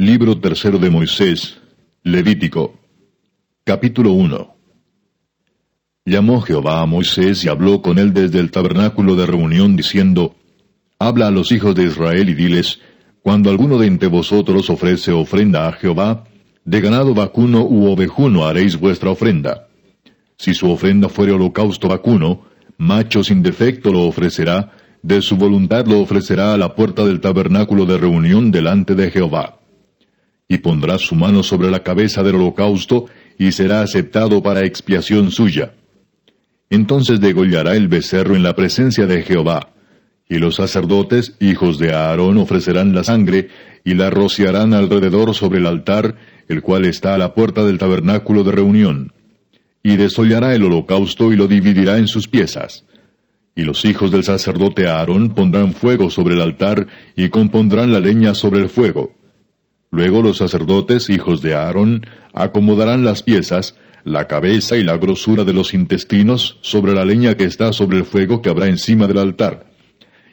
Libro tercero de Moisés, Levítico, capítulo 1. Llamó Jehová a Moisés y habló con él desde el tabernáculo de reunión, diciendo, Habla a los hijos de Israel y diles, Cuando alguno de entre vosotros ofrece ofrenda a Jehová, de ganado vacuno u ovejuno haréis vuestra ofrenda. Si su ofrenda fuere holocausto vacuno, macho sin defecto lo ofrecerá, de su voluntad lo ofrecerá a la puerta del tabernáculo de reunión delante de Jehová. Y pondrá su mano sobre la cabeza del holocausto, y será aceptado para expiación suya. Entonces degollará el becerro en la presencia de Jehová. Y los sacerdotes, hijos de Aarón, ofrecerán la sangre, y la rociarán alrededor sobre el altar, el cual está a la puerta del tabernáculo de reunión. Y desollará el holocausto y lo dividirá en sus piezas. Y los hijos del sacerdote Aarón pondrán fuego sobre el altar y compondrán la leña sobre el fuego. Luego los sacerdotes, hijos de Aarón, acomodarán las piezas, la cabeza y la grosura de los intestinos sobre la leña que está sobre el fuego que habrá encima del altar.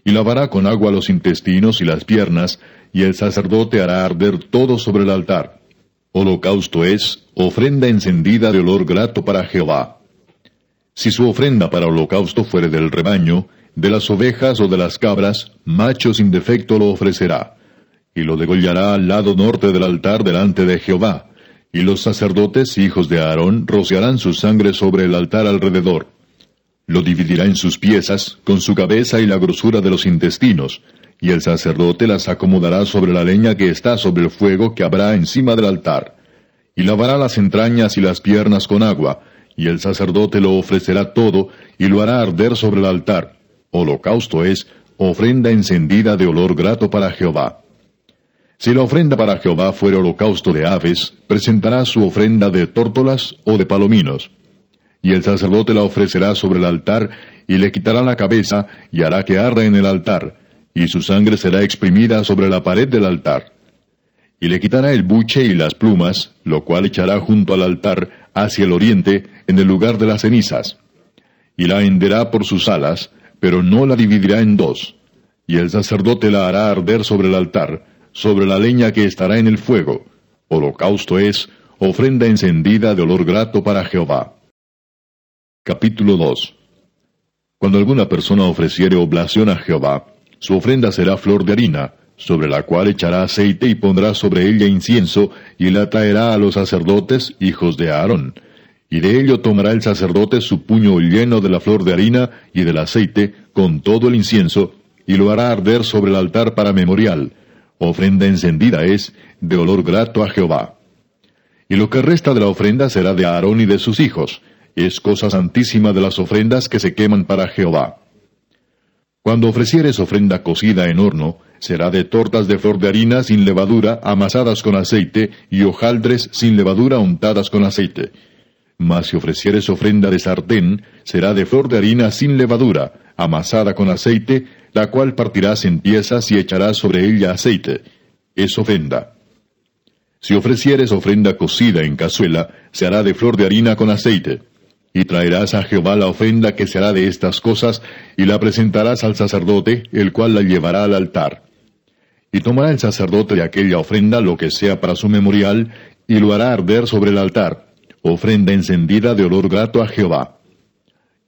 Y lavará con agua los intestinos y las piernas, y el sacerdote hará arder todo sobre el altar. Holocausto es ofrenda encendida de olor grato para Jehová. Si su ofrenda para holocausto fuere del rebaño, de las ovejas o de las cabras, macho sin defecto lo ofrecerá, y lo degollará al lado norte del altar delante de Jehová, y los sacerdotes, hijos de Aarón, rociarán su sangre sobre el altar alrededor. Lo dividirá en sus piezas, con su cabeza y la grosura de los intestinos, y el sacerdote las acomodará sobre la leña que está sobre el fuego que habrá encima del altar. Y lavará las entrañas y las piernas con agua, y el sacerdote lo ofrecerá todo, y lo hará arder sobre el altar. Holocausto es ofrenda encendida de olor grato para Jehová. Si la ofrenda para Jehová fuere holocausto de aves, presentará su ofrenda de tórtolas o de palominos. Y el sacerdote la ofrecerá sobre el altar, y le quitará la cabeza, y hará que arda en el altar, y su sangre será exprimida sobre la pared del altar. Y le quitará el buche y las plumas, lo cual echará junto al altar, hacia el oriente, en el lugar de las cenizas. Y la henderá por sus alas, pero no la dividirá en dos. Y el sacerdote la hará arder sobre el altar, sobre la leña que estará en el fuego. Holocausto es, ofrenda encendida de olor grato para Jehová. Capítulo 2 Cuando alguna persona ofreciere oblación a Jehová, su ofrenda será flor de harina, sobre la cual echará aceite y pondrá sobre ella incienso, y la traerá a los sacerdotes, hijos de Aarón. Y de ello tomará el sacerdote su puño lleno de la flor de harina y del aceite, con todo el incienso, y lo hará arder sobre el altar para memorial. Ofrenda encendida es, de olor grato a Jehová. Y lo que resta de la ofrenda será de Aarón y de sus hijos. Es cosa santísima de las ofrendas que se queman para Jehová. Cuando ofrecieres ofrenda cocida en horno, será de tortas de flor de harina sin levadura, amasadas con aceite, y hojaldres sin levadura untadas con aceite. Mas si ofrecieres ofrenda de sartén, será de flor de harina sin levadura, amasada con aceite, la cual partirás en piezas y echarás sobre ella aceite. Es ofrenda. Si ofrecieres ofrenda cocida en cazuela, se hará de flor de harina con aceite. Y traerás a Jehová la ofrenda que se hará de estas cosas, y la presentarás al sacerdote, el cual la llevará al altar. Y tomará el sacerdote de aquella ofrenda lo que sea para su memorial, y lo hará arder sobre el altar, ofrenda encendida de olor grato a Jehová.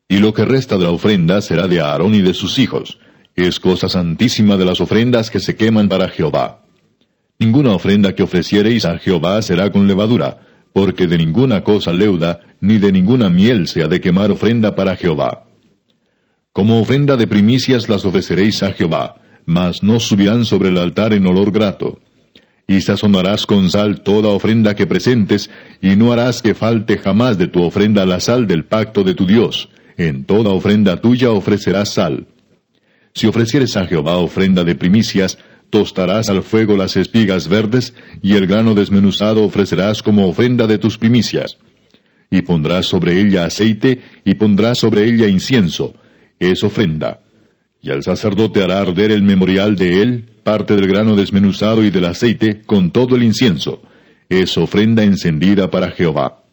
Y lo que resta de la ofrenda será de Aarón y de sus hijos. Es cosa santísima de las ofrendas que se queman para Jehová. Ninguna ofrenda que ofreciereis a Jehová será con levadura, porque de ninguna cosa leuda, ni de ninguna miel se ha de quemar ofrenda para Jehová. Como ofrenda de primicias las ofreceréis a Jehová, mas no subirán sobre el altar en olor grato. Y sazonarás con sal toda ofrenda que presentes, y no harás que falte jamás de tu ofrenda la sal del pacto de tu Dios. En toda ofrenda tuya ofrecerás sal. Si ofrecieres a Jehová ofrenda de primicias, tostarás al fuego las espigas verdes, y el grano desmenuzado ofrecerás como ofrenda de tus primicias. Y pondrás sobre ella aceite, y pondrás sobre ella incienso. Es ofrenda. Y el sacerdote hará arder el memorial de él, parte del grano desmenuzado y del aceite, con todo el incienso. Es ofrenda encendida para Jehová.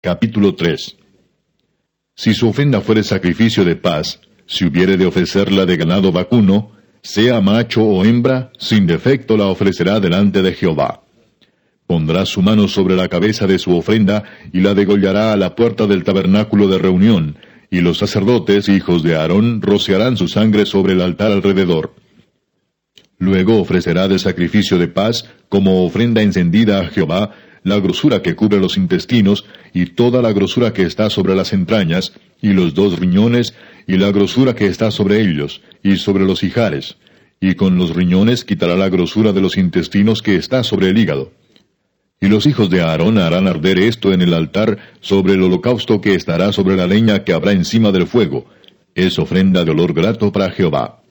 Capítulo 3 Si su ofrenda fuere sacrificio de paz, si hubiere de ofrecerla de ganado vacuno, sea macho o hembra, sin defecto la ofrecerá delante de Jehová. Pondrá su mano sobre la cabeza de su ofrenda y la degollará a la puerta del tabernáculo de reunión, y los sacerdotes, hijos de Aarón, rociarán su sangre sobre el altar alrededor. Luego ofrecerá de sacrificio de paz, como ofrenda encendida a Jehová, la grosura que cubre los intestinos, y toda la grosura que está sobre las entrañas, y los dos riñones, y la grosura que está sobre ellos, y sobre los hijares. Y con los riñones quitará la grosura de los intestinos que está sobre el hígado. Y los hijos de Aarón harán arder esto en el altar sobre el holocausto que estará sobre la leña que habrá encima del fuego. Es ofrenda de olor grato para Jehová.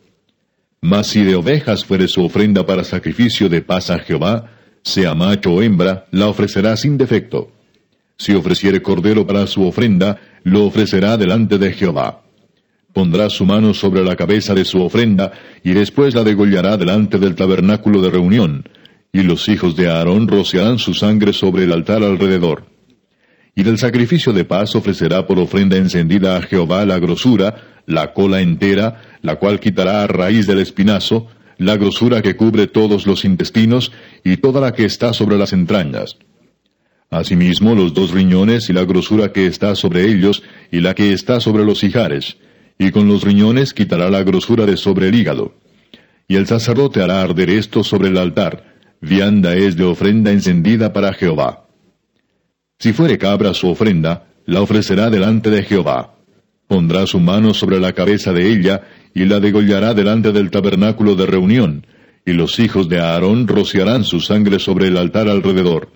Mas si de ovejas fuere su ofrenda para sacrificio de paz a Jehová, sea macho o hembra, la ofrecerá sin defecto. Si ofreciere cordero para su ofrenda, lo ofrecerá delante de Jehová. Pondrá su mano sobre la cabeza de su ofrenda, y después la degollará delante del tabernáculo de reunión, y los hijos de Aarón rociarán su sangre sobre el altar alrededor. Y del sacrificio de paz ofrecerá por ofrenda encendida a Jehová la grosura, la cola entera, la cual quitará a raíz del espinazo, la grosura que cubre todos los intestinos, y toda la que está sobre las entrañas. Asimismo los dos riñones y la grosura que está sobre ellos, y la que está sobre los hijares, y con los riñones quitará la grosura de sobre el hígado. Y el sacerdote hará arder esto sobre el altar, vianda es de ofrenda encendida para Jehová. Si fuere cabra su ofrenda, la ofrecerá delante de Jehová. Pondrá su mano sobre la cabeza de ella, y la degollará delante del tabernáculo de reunión, y los hijos de Aarón rociarán su sangre sobre el altar alrededor.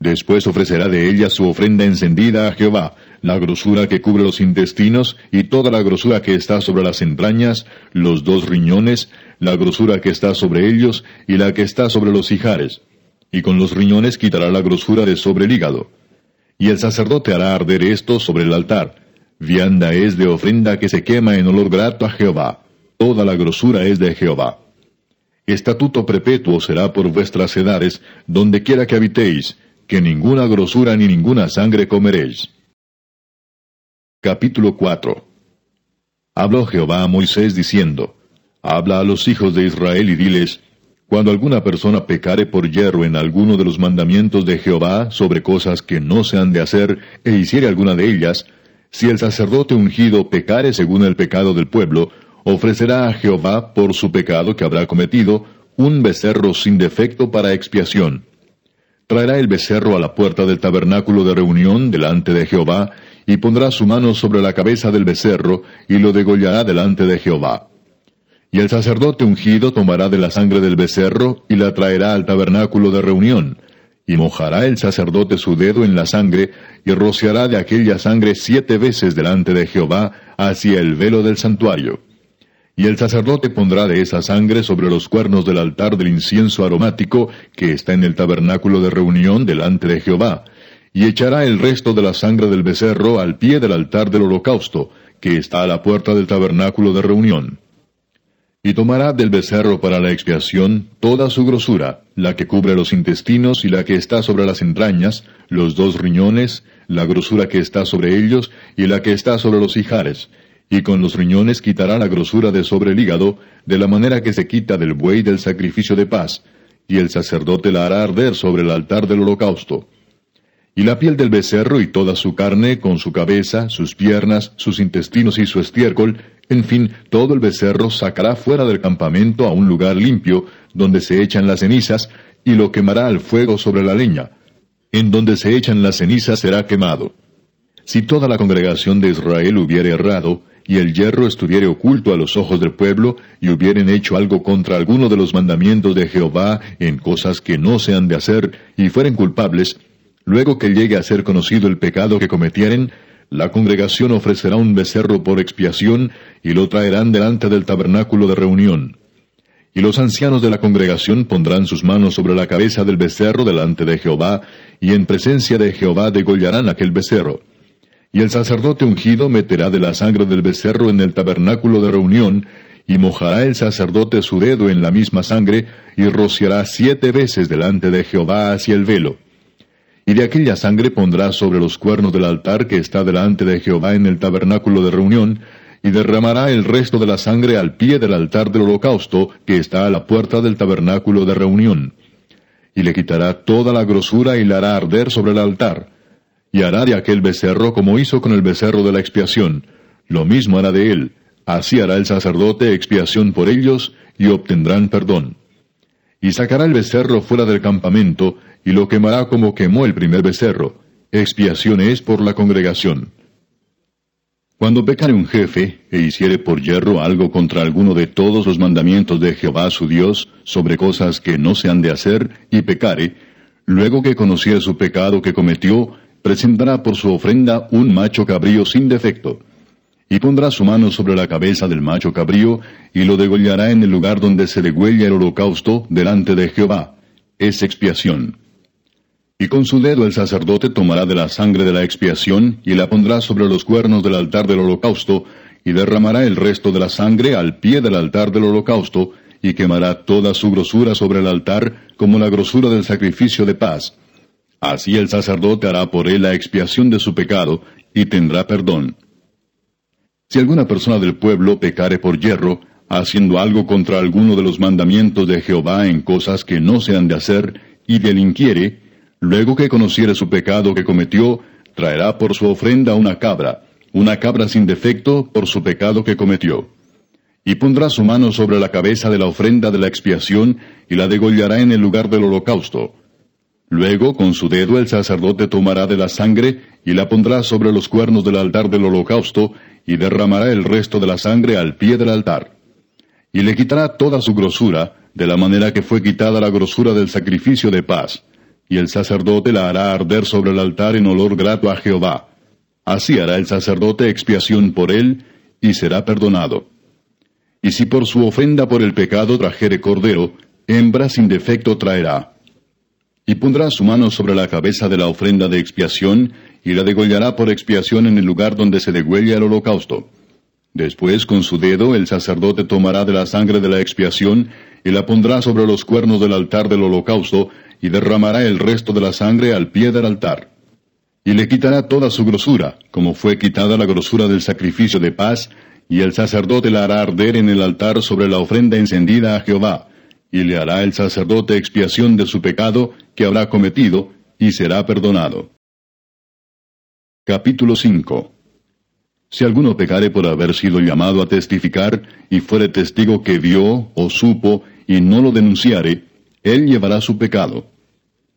Después ofrecerá de ella su ofrenda encendida a Jehová, la grosura que cubre los intestinos y toda la grosura que está sobre las entrañas, los dos riñones, la grosura que está sobre ellos y la que está sobre los hijares. Y con los riñones quitará la grosura de sobre el hígado. Y el sacerdote hará arder esto sobre el altar. Vianda es de ofrenda que se quema en olor grato a Jehová. Toda la grosura es de Jehová. Estatuto perpetuo será por vuestras edades, donde quiera que habitéis, que ninguna grosura ni ninguna sangre comeréis. Capítulo 4 Habló Jehová a Moisés diciendo, Habla a los hijos de Israel y diles, Cuando alguna persona pecare por hierro en alguno de los mandamientos de Jehová sobre cosas que no se han de hacer, e hiciere alguna de ellas, si el sacerdote ungido pecare según el pecado del pueblo, ofrecerá a Jehová por su pecado que habrá cometido un becerro sin defecto para expiación traerá el becerro a la puerta del tabernáculo de reunión delante de Jehová, y pondrá su mano sobre la cabeza del becerro, y lo degollará delante de Jehová. Y el sacerdote ungido tomará de la sangre del becerro, y la traerá al tabernáculo de reunión, y mojará el sacerdote su dedo en la sangre, y rociará de aquella sangre siete veces delante de Jehová hacia el velo del santuario. Y el sacerdote pondrá de esa sangre sobre los cuernos del altar del incienso aromático que está en el tabernáculo de reunión delante de Jehová, y echará el resto de la sangre del becerro al pie del altar del holocausto, que está a la puerta del tabernáculo de reunión. Y tomará del becerro para la expiación toda su grosura, la que cubre los intestinos y la que está sobre las entrañas, los dos riñones, la grosura que está sobre ellos y la que está sobre los hijares, y con los riñones quitará la grosura de sobre el hígado, de la manera que se quita del buey del sacrificio de paz, y el sacerdote la hará arder sobre el altar del holocausto. Y la piel del becerro y toda su carne, con su cabeza, sus piernas, sus intestinos y su estiércol, en fin, todo el becerro sacará fuera del campamento a un lugar limpio, donde se echan las cenizas, y lo quemará al fuego sobre la leña. En donde se echan las cenizas será quemado. Si toda la congregación de Israel hubiere errado, y el hierro estuviere oculto a los ojos del pueblo, y hubieren hecho algo contra alguno de los mandamientos de Jehová en cosas que no se han de hacer, y fueren culpables, luego que llegue a ser conocido el pecado que cometieren, la congregación ofrecerá un becerro por expiación, y lo traerán delante del tabernáculo de reunión. Y los ancianos de la congregación pondrán sus manos sobre la cabeza del becerro delante de Jehová, y en presencia de Jehová degollarán aquel becerro. Y el sacerdote ungido meterá de la sangre del becerro en el tabernáculo de reunión, y mojará el sacerdote su dedo en la misma sangre, y rociará siete veces delante de Jehová hacia el velo. Y de aquella sangre pondrá sobre los cuernos del altar que está delante de Jehová en el tabernáculo de reunión, y derramará el resto de la sangre al pie del altar del holocausto que está a la puerta del tabernáculo de reunión. Y le quitará toda la grosura y la hará arder sobre el altar. Y hará de aquel becerro como hizo con el becerro de la expiación. Lo mismo hará de él. Así hará el sacerdote expiación por ellos y obtendrán perdón. Y sacará el becerro fuera del campamento y lo quemará como quemó el primer becerro. Expiación es por la congregación. Cuando pecare un jefe e hiciere por hierro algo contra alguno de todos los mandamientos de Jehová su Dios sobre cosas que no se han de hacer, y pecare, luego que conociere su pecado que cometió, presentará por su ofrenda un macho cabrío sin defecto. Y pondrá su mano sobre la cabeza del macho cabrío, y lo degollará en el lugar donde se degüella el holocausto delante de Jehová. Es expiación. Y con su dedo el sacerdote tomará de la sangre de la expiación y la pondrá sobre los cuernos del altar del holocausto, y derramará el resto de la sangre al pie del altar del holocausto, y quemará toda su grosura sobre el altar como la grosura del sacrificio de paz. Así el sacerdote hará por él la expiación de su pecado, y tendrá perdón. Si alguna persona del pueblo pecare por hierro, haciendo algo contra alguno de los mandamientos de Jehová en cosas que no se han de hacer, y delinquiere, Luego que conociere su pecado que cometió, traerá por su ofrenda una cabra, una cabra sin defecto por su pecado que cometió. Y pondrá su mano sobre la cabeza de la ofrenda de la expiación y la degollará en el lugar del holocausto. Luego con su dedo el sacerdote tomará de la sangre y la pondrá sobre los cuernos del altar del holocausto y derramará el resto de la sangre al pie del altar. Y le quitará toda su grosura, de la manera que fue quitada la grosura del sacrificio de paz y el sacerdote la hará arder sobre el altar en olor grato a Jehová. Así hará el sacerdote expiación por él, y será perdonado. Y si por su ofrenda por el pecado trajere cordero, hembra sin defecto traerá. Y pondrá su mano sobre la cabeza de la ofrenda de expiación, y la degollará por expiación en el lugar donde se degüella el holocausto. Después con su dedo el sacerdote tomará de la sangre de la expiación, y la pondrá sobre los cuernos del altar del holocausto, y derramará el resto de la sangre al pie del altar. Y le quitará toda su grosura, como fue quitada la grosura del sacrificio de paz, y el sacerdote la hará arder en el altar sobre la ofrenda encendida a Jehová, y le hará el sacerdote expiación de su pecado que habrá cometido, y será perdonado. Capítulo 5 Si alguno pecare por haber sido llamado a testificar, y fuere testigo que vio o supo, y no lo denunciare, él llevará su pecado.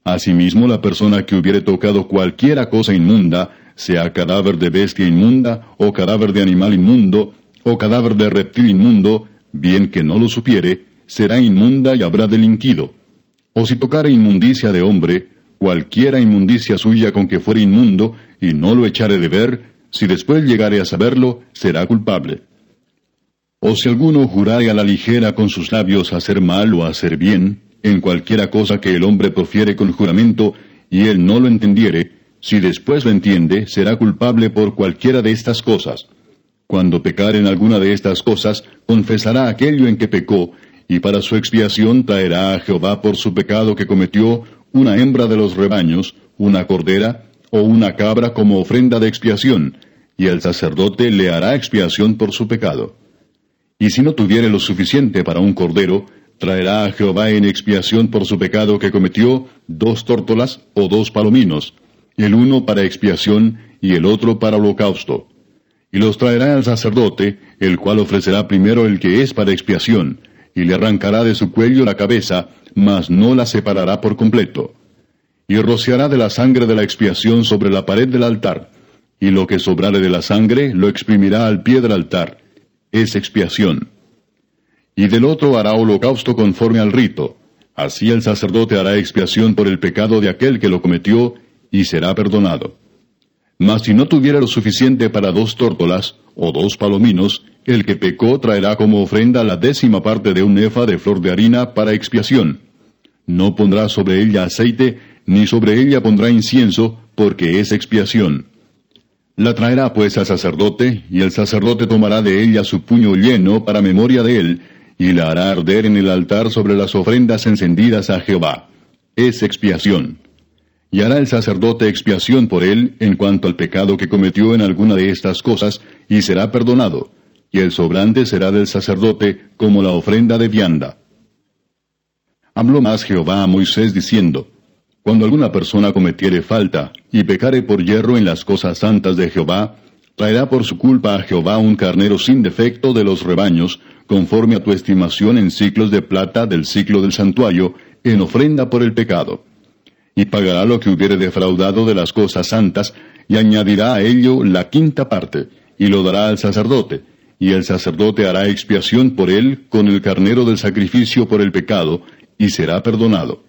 Asimismo, la persona que hubiere tocado cualquiera cosa inmunda, sea cadáver de bestia inmunda, o cadáver de animal inmundo, o cadáver de reptil inmundo, bien que no lo supiere, será inmunda y habrá delinquido. O si tocare inmundicia de hombre, cualquiera inmundicia suya con que fuere inmundo, y no lo echare de ver, si después llegare a saberlo, será culpable. O si alguno jurare a la ligera con sus labios hacer mal o hacer bien, en cualquiera cosa que el hombre profiere con juramento, y él no lo entendiere, si después lo entiende, será culpable por cualquiera de estas cosas. Cuando pecar en alguna de estas cosas, confesará aquello en que pecó, y para su expiación traerá a Jehová por su pecado que cometió una hembra de los rebaños, una cordera, o una cabra como ofrenda de expiación, y el sacerdote le hará expiación por su pecado. Y si no tuviere lo suficiente para un cordero, traerá a Jehová en expiación por su pecado que cometió dos tórtolas o dos palominos, el uno para expiación y el otro para holocausto. Y los traerá al sacerdote, el cual ofrecerá primero el que es para expiación, y le arrancará de su cuello la cabeza, mas no la separará por completo. Y rociará de la sangre de la expiación sobre la pared del altar, y lo que sobrare de la sangre lo exprimirá al pie del altar. Es expiación y del otro hará holocausto conforme al rito. Así el sacerdote hará expiación por el pecado de aquel que lo cometió, y será perdonado. Mas si no tuviera lo suficiente para dos tórtolas, o dos palominos, el que pecó traerá como ofrenda la décima parte de un efa de flor de harina para expiación. No pondrá sobre ella aceite, ni sobre ella pondrá incienso, porque es expiación. La traerá pues al sacerdote, y el sacerdote tomará de ella su puño lleno para memoria de él, y la hará arder en el altar sobre las ofrendas encendidas a Jehová. Es expiación. Y hará el sacerdote expiación por él en cuanto al pecado que cometió en alguna de estas cosas, y será perdonado, y el sobrante será del sacerdote como la ofrenda de vianda. Habló más Jehová a Moisés diciendo, Cuando alguna persona cometiere falta y pecare por hierro en las cosas santas de Jehová, traerá por su culpa a Jehová un carnero sin defecto de los rebaños, conforme a tu estimación en ciclos de plata del ciclo del santuario, en ofrenda por el pecado. Y pagará lo que hubiere defraudado de las cosas santas, y añadirá a ello la quinta parte, y lo dará al sacerdote, y el sacerdote hará expiación por él con el carnero del sacrificio por el pecado, y será perdonado.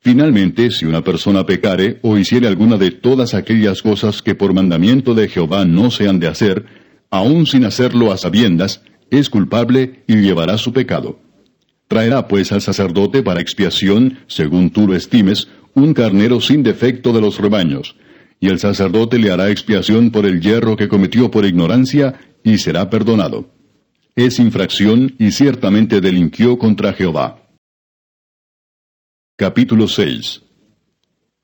Finalmente, si una persona pecare o hiciere alguna de todas aquellas cosas que por mandamiento de Jehová no se han de hacer, aun sin hacerlo a sabiendas, es culpable y llevará su pecado. Traerá pues al sacerdote para expiación, según tú lo estimes, un carnero sin defecto de los rebaños, y el sacerdote le hará expiación por el hierro que cometió por ignorancia, y será perdonado. Es infracción y ciertamente delinquió contra Jehová. Capítulo 6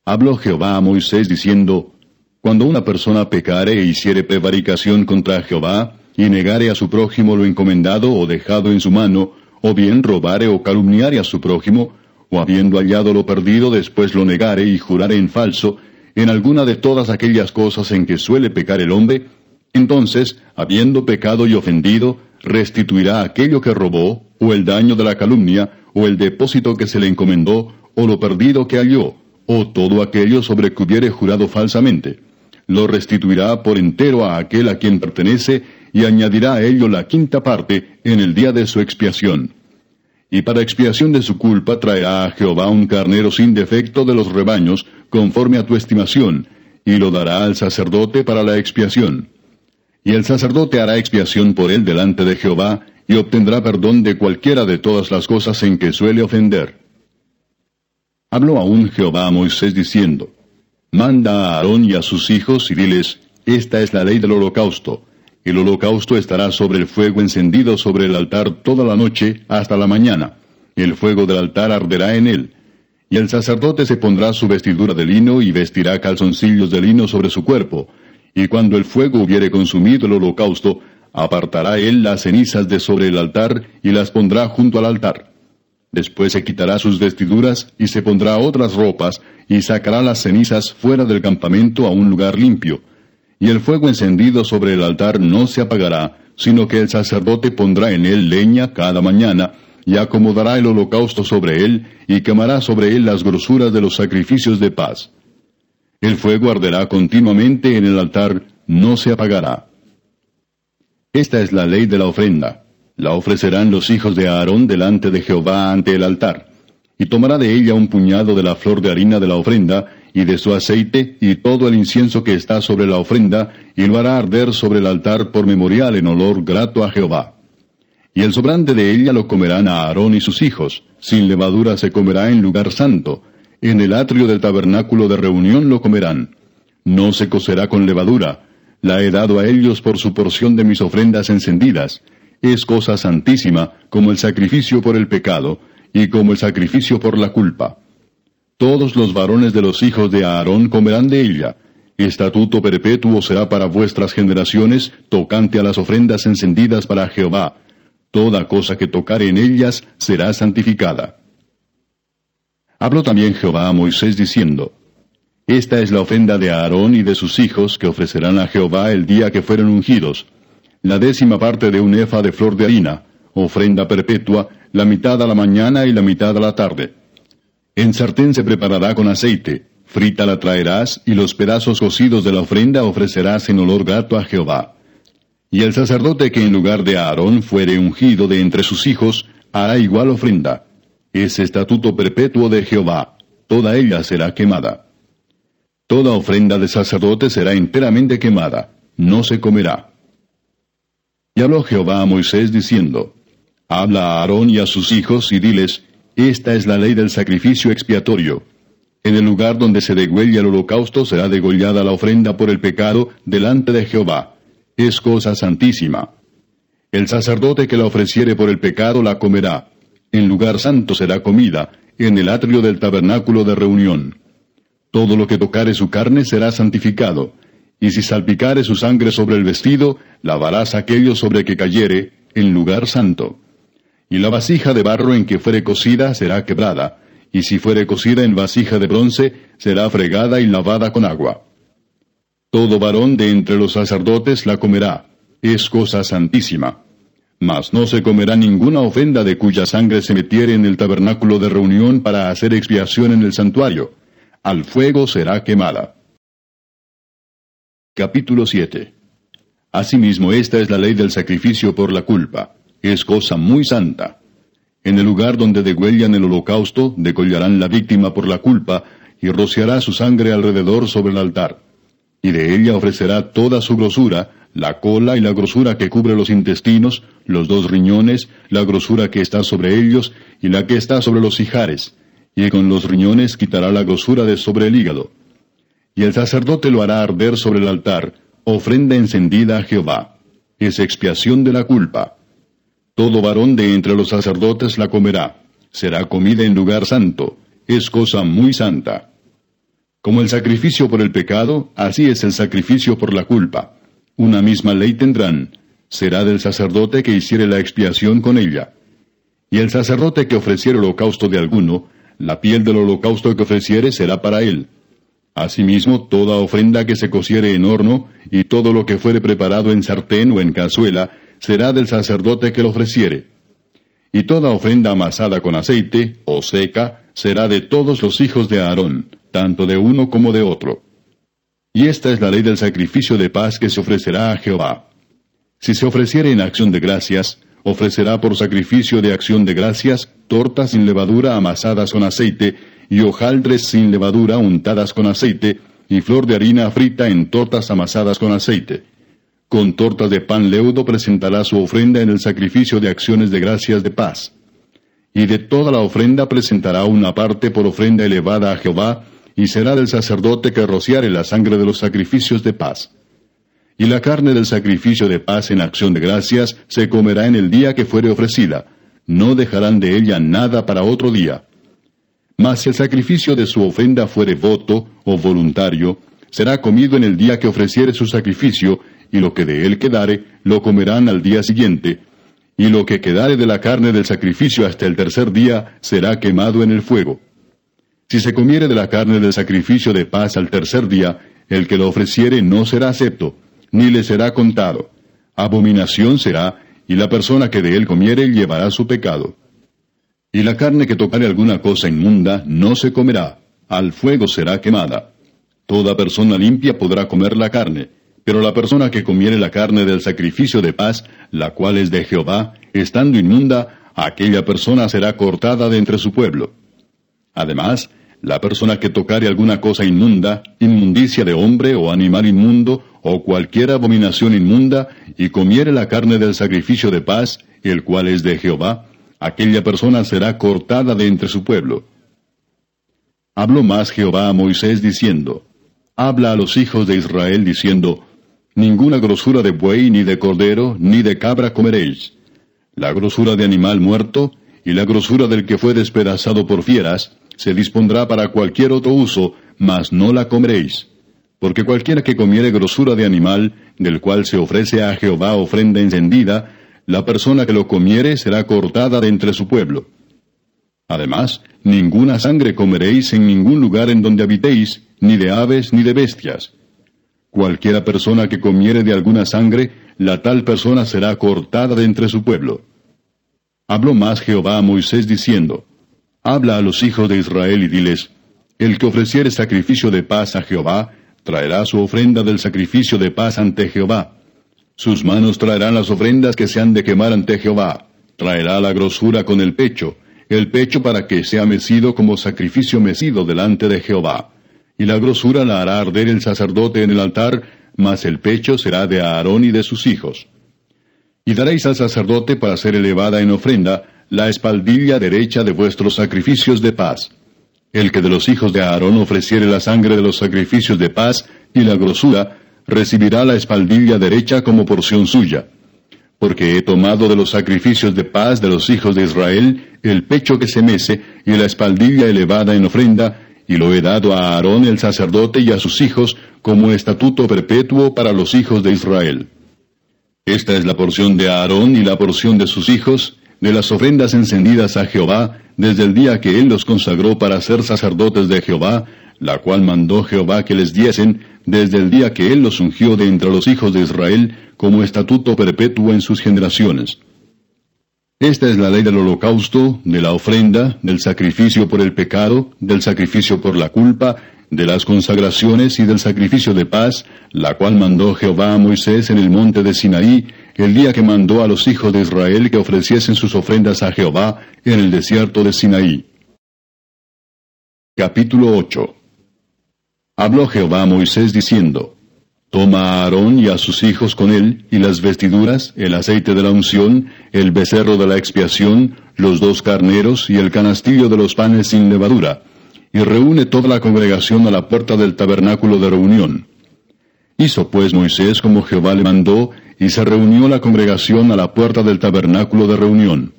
Habló Jehová a Moisés diciendo, Cuando una persona pecare e hiciere prevaricación contra Jehová, y negare a su prójimo lo encomendado o dejado en su mano, o bien robare o calumniare a su prójimo, o habiendo hallado lo perdido después lo negare y jurare en falso, en alguna de todas aquellas cosas en que suele pecar el hombre, entonces, habiendo pecado y ofendido, restituirá aquello que robó, o el daño de la calumnia, o el depósito que se le encomendó, o lo perdido que halló, o todo aquello sobre que hubiere jurado falsamente. Lo restituirá por entero a aquel a quien pertenece, y añadirá a ello la quinta parte en el día de su expiación. Y para expiación de su culpa traerá a Jehová un carnero sin defecto de los rebaños, conforme a tu estimación, y lo dará al sacerdote para la expiación. Y el sacerdote hará expiación por él delante de Jehová, y obtendrá perdón de cualquiera de todas las cosas en que suele ofender. Habló aún Jehová a Moisés diciendo, Manda a Aarón y a sus hijos y diles, Esta es la ley del holocausto. El holocausto estará sobre el fuego encendido sobre el altar toda la noche hasta la mañana. El fuego del altar arderá en él. Y el sacerdote se pondrá su vestidura de lino y vestirá calzoncillos de lino sobre su cuerpo. Y cuando el fuego hubiere consumido el holocausto, apartará él las cenizas de sobre el altar y las pondrá junto al altar. Después se quitará sus vestiduras y se pondrá otras ropas y sacará las cenizas fuera del campamento a un lugar limpio. Y el fuego encendido sobre el altar no se apagará, sino que el sacerdote pondrá en él leña cada mañana, y acomodará el holocausto sobre él, y quemará sobre él las grosuras de los sacrificios de paz. El fuego arderá continuamente en el altar, no se apagará. Esta es la ley de la ofrenda. La ofrecerán los hijos de Aarón delante de Jehová ante el altar. Y tomará de ella un puñado de la flor de harina de la ofrenda, y de su aceite, y todo el incienso que está sobre la ofrenda, y lo hará arder sobre el altar por memorial en olor grato a Jehová. Y el sobrante de ella lo comerán a Aarón y sus hijos, sin levadura se comerá en lugar santo, en el atrio del tabernáculo de reunión lo comerán. No se cocerá con levadura, la he dado a ellos por su porción de mis ofrendas encendidas, es cosa santísima como el sacrificio por el pecado y como el sacrificio por la culpa. Todos los varones de los hijos de Aarón comerán de ella. Estatuto perpetuo será para vuestras generaciones, tocante a las ofrendas encendidas para Jehová. Toda cosa que tocare en ellas será santificada. Habló también Jehová a Moisés diciendo, Esta es la ofrenda de Aarón y de sus hijos que ofrecerán a Jehová el día que fueron ungidos la décima parte de un efa de flor de harina, ofrenda perpetua, la mitad a la mañana y la mitad a la tarde. En sartén se preparará con aceite, frita la traerás, y los pedazos cocidos de la ofrenda ofrecerás en olor grato a Jehová. Y el sacerdote que en lugar de Aarón fuere ungido de entre sus hijos, hará igual ofrenda. Es estatuto perpetuo de Jehová, toda ella será quemada. Toda ofrenda de sacerdote será enteramente quemada, no se comerá. Y habló Jehová a Moisés diciendo, Habla a Aarón y a sus hijos y diles, Esta es la ley del sacrificio expiatorio. En el lugar donde se degüella el holocausto será degollada la ofrenda por el pecado delante de Jehová. Es cosa santísima. El sacerdote que la ofreciere por el pecado la comerá. En lugar santo será comida, en el atrio del tabernáculo de reunión. Todo lo que tocare su carne será santificado, Y si salpicare su sangre sobre el vestido, lavarás aquello sobre que cayere, en lugar santo. Y la vasija de barro en que fuere cocida será quebrada, y si fuere cocida en vasija de bronce, será fregada y lavada con agua. Todo varón de entre los sacerdotes la comerá, es cosa santísima. Mas no se comerá ninguna ofrenda de cuya sangre se metiere en el tabernáculo de reunión para hacer expiación en el santuario. Al fuego será quemada. Capítulo 7 Asimismo esta es la ley del sacrificio por la culpa. Es cosa muy santa. En el lugar donde degüellan el holocausto, degollarán la víctima por la culpa, y rociará su sangre alrededor sobre el altar. Y de ella ofrecerá toda su grosura, la cola y la grosura que cubre los intestinos, los dos riñones, la grosura que está sobre ellos, y la que está sobre los hijares, y con los riñones quitará la grosura de sobre el hígado. Y el sacerdote lo hará arder sobre el altar, ofrenda encendida a Jehová. Es expiación de la culpa. Todo varón de entre los sacerdotes la comerá. Será comida en lugar santo. Es cosa muy santa. Como el sacrificio por el pecado, así es el sacrificio por la culpa. Una misma ley tendrán. Será del sacerdote que hiciere la expiación con ella. Y el sacerdote que ofreciere holocausto de alguno, la piel del holocausto que ofreciere será para él. Asimismo, toda ofrenda que se cociere en horno, y todo lo que fuere preparado en sartén o en cazuela, será del sacerdote que lo ofreciere. Y toda ofrenda amasada con aceite, o seca, será de todos los hijos de Aarón, tanto de uno como de otro. Y esta es la ley del sacrificio de paz que se ofrecerá a Jehová. Si se ofreciere en acción de gracias, ofrecerá por sacrificio de acción de gracias tortas sin levadura amasadas con aceite, y hojaldres sin levadura untadas con aceite, y flor de harina frita en tortas amasadas con aceite con tortas de pan leudo presentará su ofrenda en el sacrificio de acciones de gracias de paz. Y de toda la ofrenda presentará una parte por ofrenda elevada a Jehová, y será del sacerdote que rociare la sangre de los sacrificios de paz. Y la carne del sacrificio de paz en acción de gracias se comerá en el día que fuere ofrecida, no dejarán de ella nada para otro día. Mas si el sacrificio de su ofrenda fuere voto o voluntario, será comido en el día que ofreciere su sacrificio, y lo que de él quedare, lo comerán al día siguiente, y lo que quedare de la carne del sacrificio hasta el tercer día será quemado en el fuego. Si se comiere de la carne del sacrificio de paz al tercer día, el que lo ofreciere no será acepto, ni le será contado. Abominación será, y la persona que de él comiere llevará su pecado. Y la carne que tocare alguna cosa inmunda no se comerá, al fuego será quemada. Toda persona limpia podrá comer la carne, pero la persona que comiere la carne del sacrificio de paz, la cual es de Jehová, estando inmunda, aquella persona será cortada de entre su pueblo. Además, la persona que tocare alguna cosa inmunda, inmundicia de hombre o animal inmundo, o cualquier abominación inmunda, y comiere la carne del sacrificio de paz, el cual es de Jehová, aquella persona será cortada de entre su pueblo. Habló más Jehová a Moisés diciendo, Habla a los hijos de Israel diciendo, Ninguna grosura de buey, ni de cordero, ni de cabra comeréis. La grosura de animal muerto, y la grosura del que fue despedazado por fieras, se dispondrá para cualquier otro uso, mas no la comeréis. Porque cualquiera que comiere grosura de animal, del cual se ofrece a Jehová ofrenda encendida, la persona que lo comiere será cortada de entre su pueblo. Además, ninguna sangre comeréis en ningún lugar en donde habitéis, ni de aves ni de bestias Cualquiera persona que comiere de alguna sangre, la tal persona será cortada de entre su pueblo. Habló más Jehová a Moisés diciendo, Habla a los hijos de Israel y diles, El que ofreciere sacrificio de paz a Jehová, traerá su ofrenda del sacrificio de paz ante Jehová. Sus manos traerán las ofrendas que se han de quemar ante Jehová. Traerá la grosura con el pecho, el pecho para que sea mecido como sacrificio mecido delante de Jehová y la grosura la hará arder el sacerdote en el altar, mas el pecho será de Aarón y de sus hijos. Y daréis al sacerdote para ser elevada en ofrenda la espaldilla derecha de vuestros sacrificios de paz. El que de los hijos de Aarón ofreciere la sangre de los sacrificios de paz y la grosura, recibirá la espaldilla derecha como porción suya. Porque he tomado de los sacrificios de paz de los hijos de Israel el pecho que se mece y la espaldilla elevada en ofrenda, y lo he dado a Aarón el sacerdote y a sus hijos como estatuto perpetuo para los hijos de Israel. Esta es la porción de Aarón y la porción de sus hijos, de las ofrendas encendidas a Jehová, desde el día que él los consagró para ser sacerdotes de Jehová, la cual mandó Jehová que les diesen, desde el día que él los ungió de entre los hijos de Israel, como estatuto perpetuo en sus generaciones. Esta es la ley del holocausto, de la ofrenda, del sacrificio por el pecado, del sacrificio por la culpa, de las consagraciones y del sacrificio de paz, la cual mandó Jehová a Moisés en el monte de Sinaí, el día que mandó a los hijos de Israel que ofreciesen sus ofrendas a Jehová en el desierto de Sinaí. Capítulo 8 Habló Jehová a Moisés diciendo, Toma a Aarón y a sus hijos con él, y las vestiduras, el aceite de la unción, el becerro de la expiación, los dos carneros y el canastillo de los panes sin levadura, y reúne toda la congregación a la puerta del tabernáculo de reunión. Hizo pues Moisés como Jehová le mandó, y se reunió la congregación a la puerta del tabernáculo de reunión.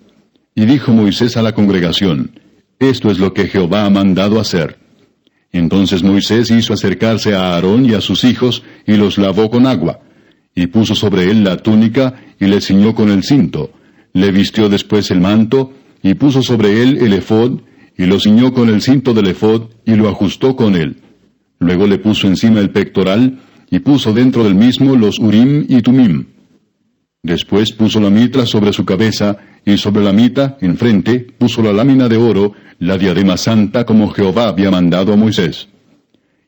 Y dijo Moisés a la congregación, Esto es lo que Jehová ha mandado hacer. Entonces Moisés hizo acercarse a Aarón y a sus hijos, y los lavó con agua, y puso sobre él la túnica, y le ciñó con el cinto, le vistió después el manto, y puso sobre él el efod, y lo ciñó con el cinto del efod, y lo ajustó con él. Luego le puso encima el pectoral, y puso dentro del mismo los urim y tumim. Después puso la mitra sobre su cabeza, y sobre la mitra, enfrente, puso la lámina de oro, la diadema santa como Jehová había mandado a Moisés.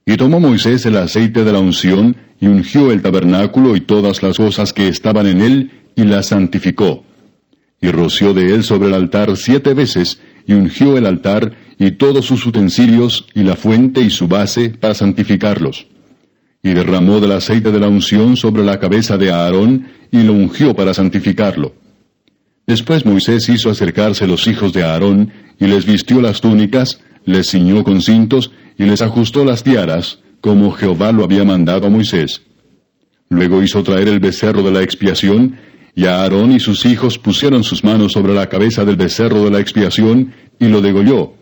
Y tomó Moisés el aceite de la unción, y ungió el tabernáculo y todas las cosas que estaban en él, y las santificó. Y roció de él sobre el altar siete veces, y ungió el altar, y todos sus utensilios, y la fuente y su base, para santificarlos. Y derramó del aceite de la unción sobre la cabeza de Aarón, y lo ungió para santificarlo. Después Moisés hizo acercarse los hijos de Aarón, y les vistió las túnicas, les ciñó con cintos, y les ajustó las tiaras, como Jehová lo había mandado a Moisés. Luego hizo traer el becerro de la expiación, y Aarón y sus hijos pusieron sus manos sobre la cabeza del becerro de la expiación, y lo degolló.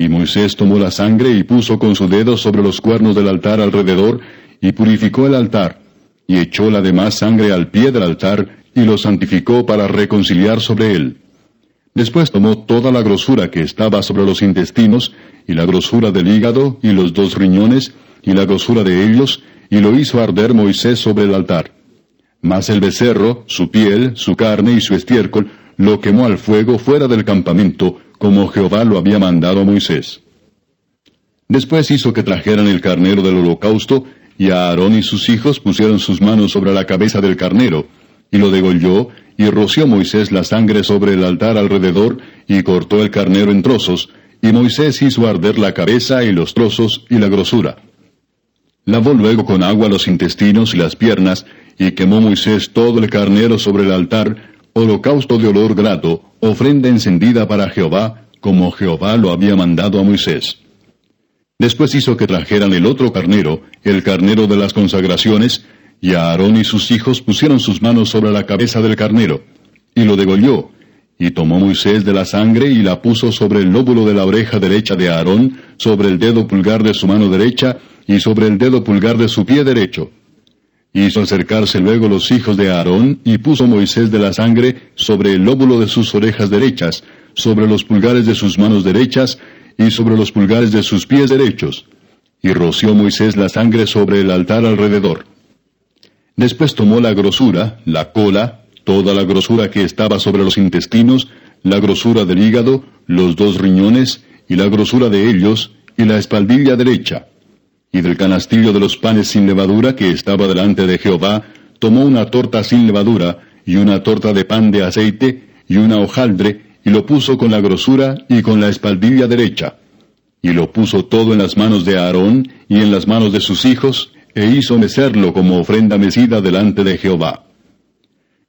Y Moisés tomó la sangre y puso con su dedo sobre los cuernos del altar alrededor, y purificó el altar, y echó la demás sangre al pie del altar, y lo santificó para reconciliar sobre él. Después tomó toda la grosura que estaba sobre los intestinos, y la grosura del hígado, y los dos riñones, y la grosura de ellos, y lo hizo arder Moisés sobre el altar. Mas el becerro, su piel, su carne y su estiércol, lo quemó al fuego fuera del campamento, como Jehová lo había mandado a Moisés. Después hizo que trajeran el carnero del holocausto, y a Aarón y sus hijos pusieron sus manos sobre la cabeza del carnero, y lo degolló, y roció Moisés la sangre sobre el altar alrededor, y cortó el carnero en trozos, y Moisés hizo arder la cabeza y los trozos y la grosura. Lavó luego con agua los intestinos y las piernas, y quemó Moisés todo el carnero sobre el altar, holocausto de olor grato, ofrenda encendida para Jehová, como Jehová lo había mandado a Moisés. Después hizo que trajeran el otro carnero, el carnero de las consagraciones, y Aarón y sus hijos pusieron sus manos sobre la cabeza del carnero, y lo degolló, y tomó Moisés de la sangre y la puso sobre el lóbulo de la oreja derecha de Aarón, sobre el dedo pulgar de su mano derecha, y sobre el dedo pulgar de su pie derecho. Hizo acercarse luego los hijos de Aarón, y puso Moisés de la sangre sobre el lóbulo de sus orejas derechas, sobre los pulgares de sus manos derechas, y sobre los pulgares de sus pies derechos. Y roció Moisés la sangre sobre el altar alrededor. Después tomó la grosura, la cola, toda la grosura que estaba sobre los intestinos, la grosura del hígado, los dos riñones, y la grosura de ellos, y la espaldilla derecha. Y del canastillo de los panes sin levadura que estaba delante de Jehová, tomó una torta sin levadura, y una torta de pan de aceite, y una hojaldre, y lo puso con la grosura y con la espaldilla derecha. Y lo puso todo en las manos de Aarón, y en las manos de sus hijos, e hizo mecerlo como ofrenda mecida delante de Jehová.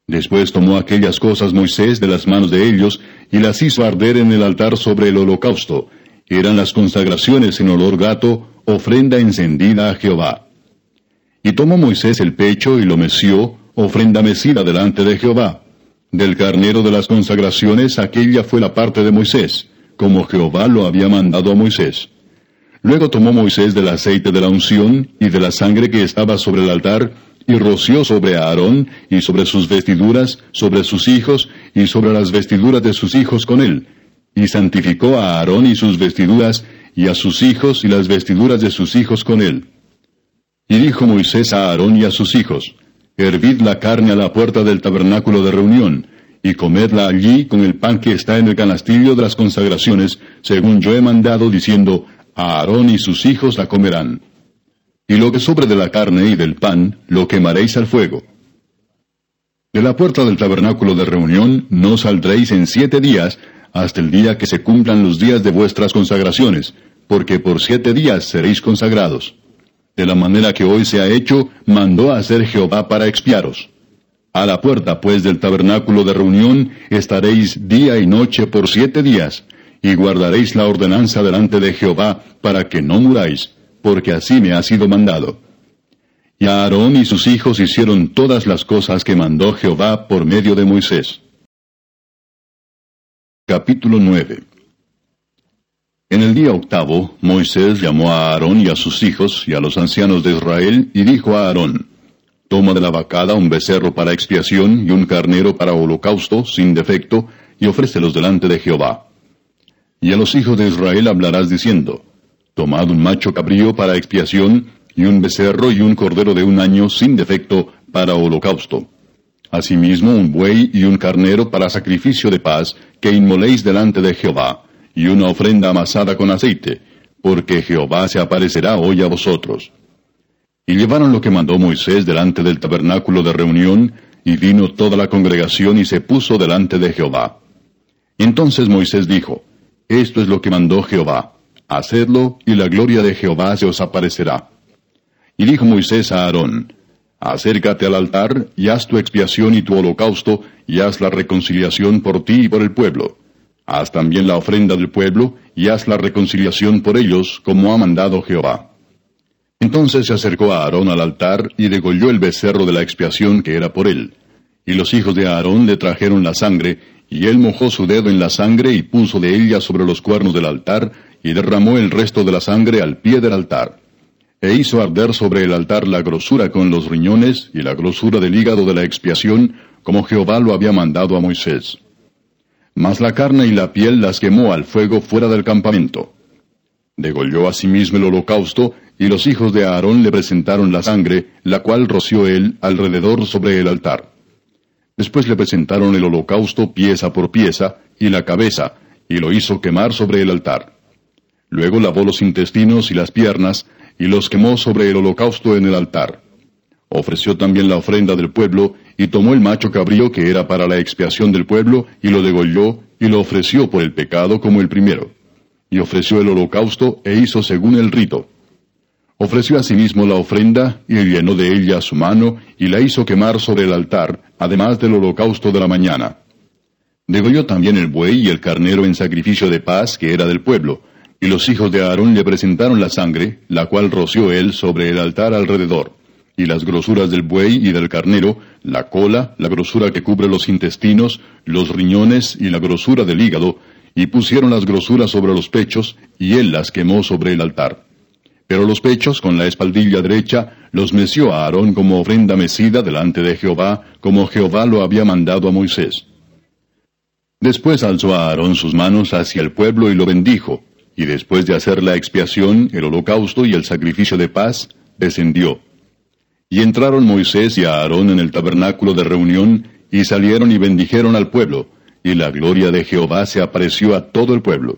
Después tomó aquellas cosas Moisés de las manos de ellos, y las hizo arder en el altar sobre el holocausto. Eran las consagraciones en olor gato, ofrenda encendida a Jehová. Y tomó Moisés el pecho y lo meció, ofrenda mecida delante de Jehová. Del carnero de las consagraciones aquella fue la parte de Moisés, como Jehová lo había mandado a Moisés. Luego tomó Moisés del aceite de la unción y de la sangre que estaba sobre el altar, y roció sobre Aarón y sobre sus vestiduras, sobre sus hijos y sobre las vestiduras de sus hijos con él, y santificó a Aarón y sus vestiduras, y a sus hijos y las vestiduras de sus hijos con él. Y dijo Moisés a Aarón y a sus hijos, Hervid la carne a la puerta del tabernáculo de reunión, y comedla allí con el pan que está en el canastillo de las consagraciones, según yo he mandado, diciendo, Aarón y sus hijos la comerán. Y lo que sobre de la carne y del pan, lo quemaréis al fuego. De la puerta del tabernáculo de reunión no saldréis en siete días, hasta el día que se cumplan los días de vuestras consagraciones, porque por siete días seréis consagrados. De la manera que hoy se ha hecho, mandó a hacer Jehová para expiaros. A la puerta, pues, del tabernáculo de reunión estaréis día y noche por siete días, y guardaréis la ordenanza delante de Jehová, para que no muráis, porque así me ha sido mandado. Y Aarón y sus hijos hicieron todas las cosas que mandó Jehová por medio de Moisés. Capítulo 9 En el día octavo, Moisés llamó a Aarón y a sus hijos y a los ancianos de Israel, y dijo a Aarón, Toma de la vacada un becerro para expiación y un carnero para holocausto, sin defecto, y ofrécelos delante de Jehová. Y a los hijos de Israel hablarás diciendo, Tomad un macho cabrío para expiación, y un becerro y un cordero de un año sin defecto para holocausto. Asimismo un buey y un carnero para sacrificio de paz, que inmoléis delante de Jehová, y una ofrenda amasada con aceite, porque Jehová se aparecerá hoy a vosotros. Y llevaron lo que mandó Moisés delante del tabernáculo de reunión, y vino toda la congregación y se puso delante de Jehová. Entonces Moisés dijo, Esto es lo que mandó Jehová, hacedlo, y la gloria de Jehová se os aparecerá. Y dijo Moisés a Aarón, Acércate al altar, y haz tu expiación y tu holocausto, y haz la reconciliación por ti y por el pueblo. Haz también la ofrenda del pueblo, y haz la reconciliación por ellos, como ha mandado Jehová. Entonces se acercó a Aarón al altar y degolló el becerro de la expiación que era por él. Y los hijos de Aarón le trajeron la sangre, y él mojó su dedo en la sangre y puso de ella sobre los cuernos del altar, y derramó el resto de la sangre al pie del altar. E hizo arder sobre el altar la grosura con los riñones y la grosura del hígado de la expiación, como Jehová lo había mandado a Moisés. Mas la carne y la piel las quemó al fuego fuera del campamento. Degolló asimismo el holocausto, y los hijos de Aarón le presentaron la sangre, la cual roció él alrededor sobre el altar. Después le presentaron el holocausto pieza por pieza, y la cabeza, y lo hizo quemar sobre el altar. Luego lavó los intestinos y las piernas, y los quemó sobre el holocausto en el altar. Ofreció también la ofrenda del pueblo, y tomó el macho cabrío que era para la expiación del pueblo, y lo degolló, y lo ofreció por el pecado como el primero. Y ofreció el holocausto, e hizo según el rito. Ofreció asimismo la ofrenda, y llenó de ella su mano, y la hizo quemar sobre el altar, además del holocausto de la mañana. Degolló también el buey y el carnero en sacrificio de paz, que era del pueblo, y los hijos de Aarón le presentaron la sangre, la cual roció él sobre el altar alrededor, y las grosuras del buey y del carnero, la cola, la grosura que cubre los intestinos, los riñones y la grosura del hígado, y pusieron las grosuras sobre los pechos, y él las quemó sobre el altar. Pero los pechos con la espaldilla derecha los meció a Aarón como ofrenda mecida delante de Jehová, como Jehová lo había mandado a Moisés. Después alzó a Aarón sus manos hacia el pueblo y lo bendijo, y después de hacer la expiación, el holocausto y el sacrificio de paz, descendió. Y entraron Moisés y Aarón en el tabernáculo de reunión, y salieron y bendijeron al pueblo, y la gloria de Jehová se apareció a todo el pueblo.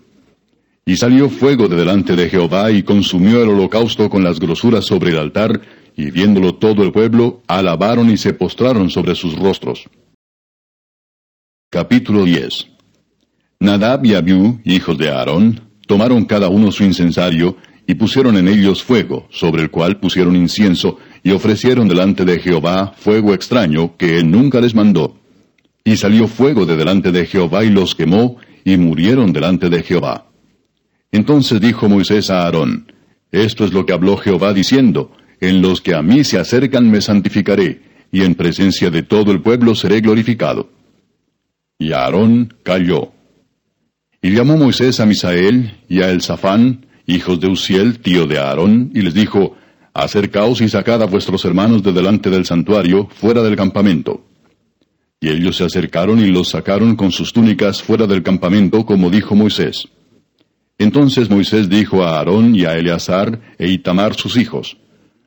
Y salió fuego de delante de Jehová y consumió el holocausto con las grosuras sobre el altar, y viéndolo todo el pueblo, alabaron y se postraron sobre sus rostros. Capítulo 10 Nadab y Abiú, hijos de Aarón, tomaron cada uno su incensario, y pusieron en ellos fuego, sobre el cual pusieron incienso, y ofrecieron delante de Jehová fuego extraño que él nunca les mandó. Y salió fuego de delante de Jehová y los quemó, y murieron delante de Jehová. Entonces dijo Moisés a Aarón, Esto es lo que habló Jehová diciendo, En los que a mí se acercan me santificaré, y en presencia de todo el pueblo seré glorificado. Y Aarón calló. Y llamó Moisés a Misael, y a Elzafán, hijos de Uziel, tío de Aarón, y les dijo, Acercaos y sacad a vuestros hermanos de delante del santuario, fuera del campamento. Y ellos se acercaron y los sacaron con sus túnicas fuera del campamento, como dijo Moisés. Entonces Moisés dijo a Aarón y a Eleazar e Itamar sus hijos,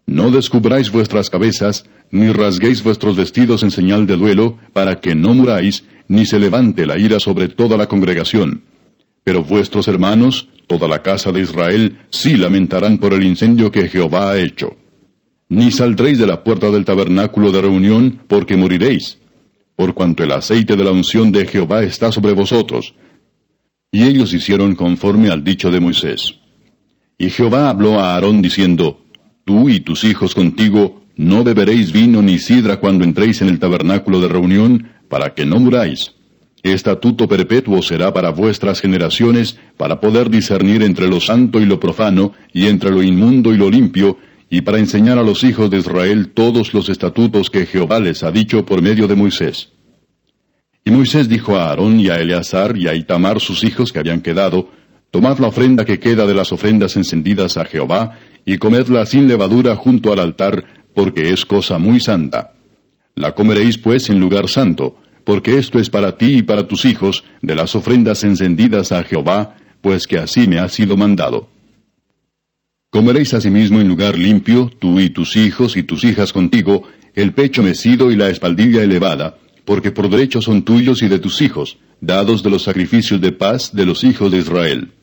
No descubráis vuestras cabezas, ni rasguéis vuestros vestidos en señal de duelo, para que no muráis, ni se levante la ira sobre toda la congregación. Pero vuestros hermanos, toda la casa de Israel, sí lamentarán por el incendio que Jehová ha hecho. Ni saldréis de la puerta del tabernáculo de reunión, porque moriréis, por cuanto el aceite de la unción de Jehová está sobre vosotros, y ellos hicieron conforme al dicho de Moisés. Y Jehová habló a Aarón diciendo, Tú y tus hijos contigo no beberéis vino ni sidra cuando entréis en el tabernáculo de reunión, para que no muráis. Estatuto perpetuo será para vuestras generaciones, para poder discernir entre lo santo y lo profano, y entre lo inmundo y lo limpio, y para enseñar a los hijos de Israel todos los estatutos que Jehová les ha dicho por medio de Moisés. Y Moisés dijo a Aarón y a Eleazar y a Itamar sus hijos que habían quedado, Tomad la ofrenda que queda de las ofrendas encendidas a Jehová, y comedla sin levadura junto al altar, porque es cosa muy santa. La comeréis pues en lugar santo, porque esto es para ti y para tus hijos, de las ofrendas encendidas a Jehová, pues que así me ha sido mandado. Comeréis asimismo en lugar limpio, tú y tus hijos y tus hijas contigo, el pecho mecido y la espaldilla elevada, porque por derecho son tuyos y de tus hijos, dados de los sacrificios de paz de los hijos de Israel.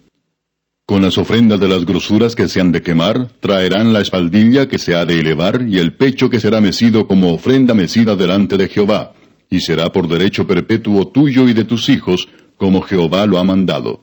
Con las ofrendas de las grosuras que se han de quemar, traerán la espaldilla que se ha de elevar y el pecho que será mecido como ofrenda mecida delante de Jehová, y será por derecho perpetuo tuyo y de tus hijos, como Jehová lo ha mandado.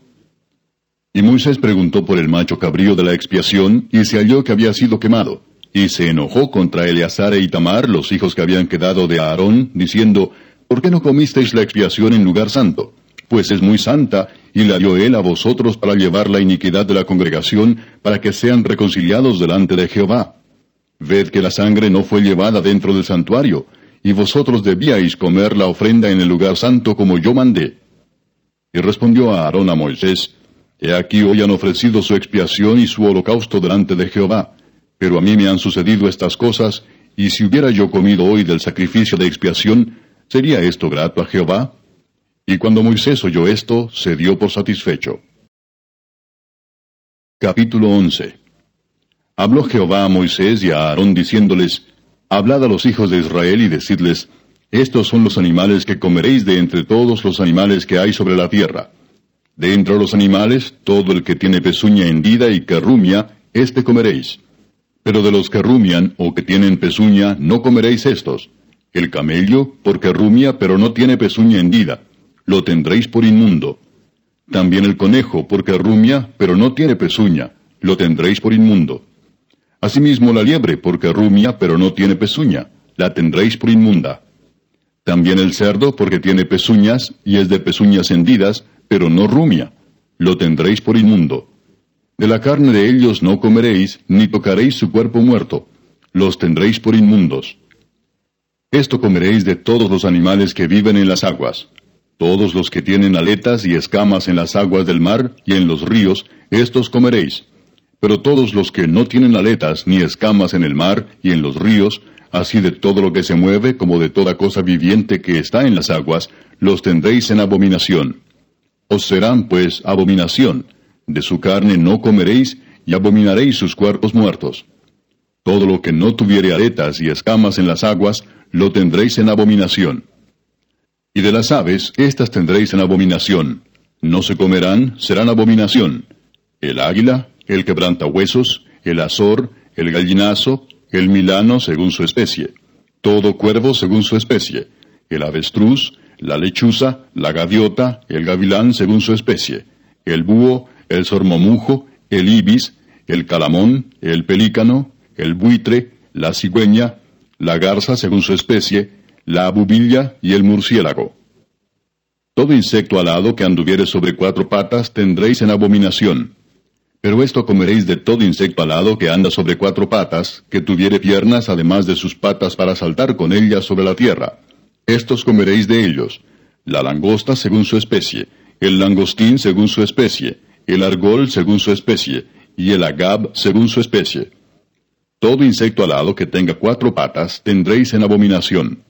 Y Moisés preguntó por el macho cabrío de la expiación, y se halló que había sido quemado. Y se enojó contra Eleazar e Itamar, los hijos que habían quedado de Aarón, diciendo, ¿por qué no comisteis la expiación en lugar santo? Pues es muy santa, y la dio él a vosotros para llevar la iniquidad de la congregación, para que sean reconciliados delante de Jehová. Ved que la sangre no fue llevada dentro del santuario, y vosotros debíais comer la ofrenda en el lugar santo como yo mandé. Y respondió a Aarón a Moisés, He aquí hoy han ofrecido su expiación y su holocausto delante de Jehová, pero a mí me han sucedido estas cosas, y si hubiera yo comido hoy del sacrificio de expiación, ¿Sería esto grato a Jehová? Y cuando Moisés oyó esto, se dio por satisfecho. Capítulo 11 Habló Jehová a Moisés y a Aarón diciéndoles, Hablad a los hijos de Israel y decidles, Estos son los animales que comeréis de entre todos los animales que hay sobre la tierra. De entre los animales, todo el que tiene pezuña hendida y que rumia, éste comeréis. Pero de los que rumian o que tienen pezuña, no comeréis estos el camello, porque rumia, pero no tiene pezuña hendida, lo tendréis por inmundo. También el conejo, porque rumia, pero no tiene pezuña, lo tendréis por inmundo. Asimismo la liebre, porque rumia, pero no tiene pezuña, la tendréis por inmunda. También el cerdo, porque tiene pezuñas, y es de pezuñas hendidas, pero no rumia, lo tendréis por inmundo. De la carne de ellos no comeréis, ni tocaréis su cuerpo muerto, los tendréis por inmundos. Esto comeréis de todos los animales que viven en las aguas. Todos los que tienen aletas y escamas en las aguas del mar y en los ríos, estos comeréis. Pero todos los que no tienen aletas ni escamas en el mar y en los ríos, así de todo lo que se mueve como de toda cosa viviente que está en las aguas, los tendréis en abominación. Os serán pues abominación. De su carne no comeréis y abominaréis sus cuerpos muertos. Todo lo que no tuviere aletas y escamas en las aguas, lo tendréis en abominación. Y de las aves, éstas tendréis en abominación. No se comerán, serán abominación. El águila, el quebranta huesos, el azor, el gallinazo, el milano según su especie. Todo cuervo según su especie. El avestruz, la lechuza, la gaviota, el gavilán según su especie. El búho, el sormomujo, el ibis, el calamón, el pelícano, el buitre, la cigüeña, la garza según su especie, la bubilla y el murciélago. Todo insecto alado que anduviere sobre cuatro patas tendréis en abominación. Pero esto comeréis de todo insecto alado que anda sobre cuatro patas, que tuviere piernas además de sus patas para saltar con ellas sobre la tierra. Estos comeréis de ellos. La langosta según su especie, el langostín según su especie, el argol según su especie, y el agab según su especie. Todo insecto alado que tenga cuatro patas tendréis en abominación.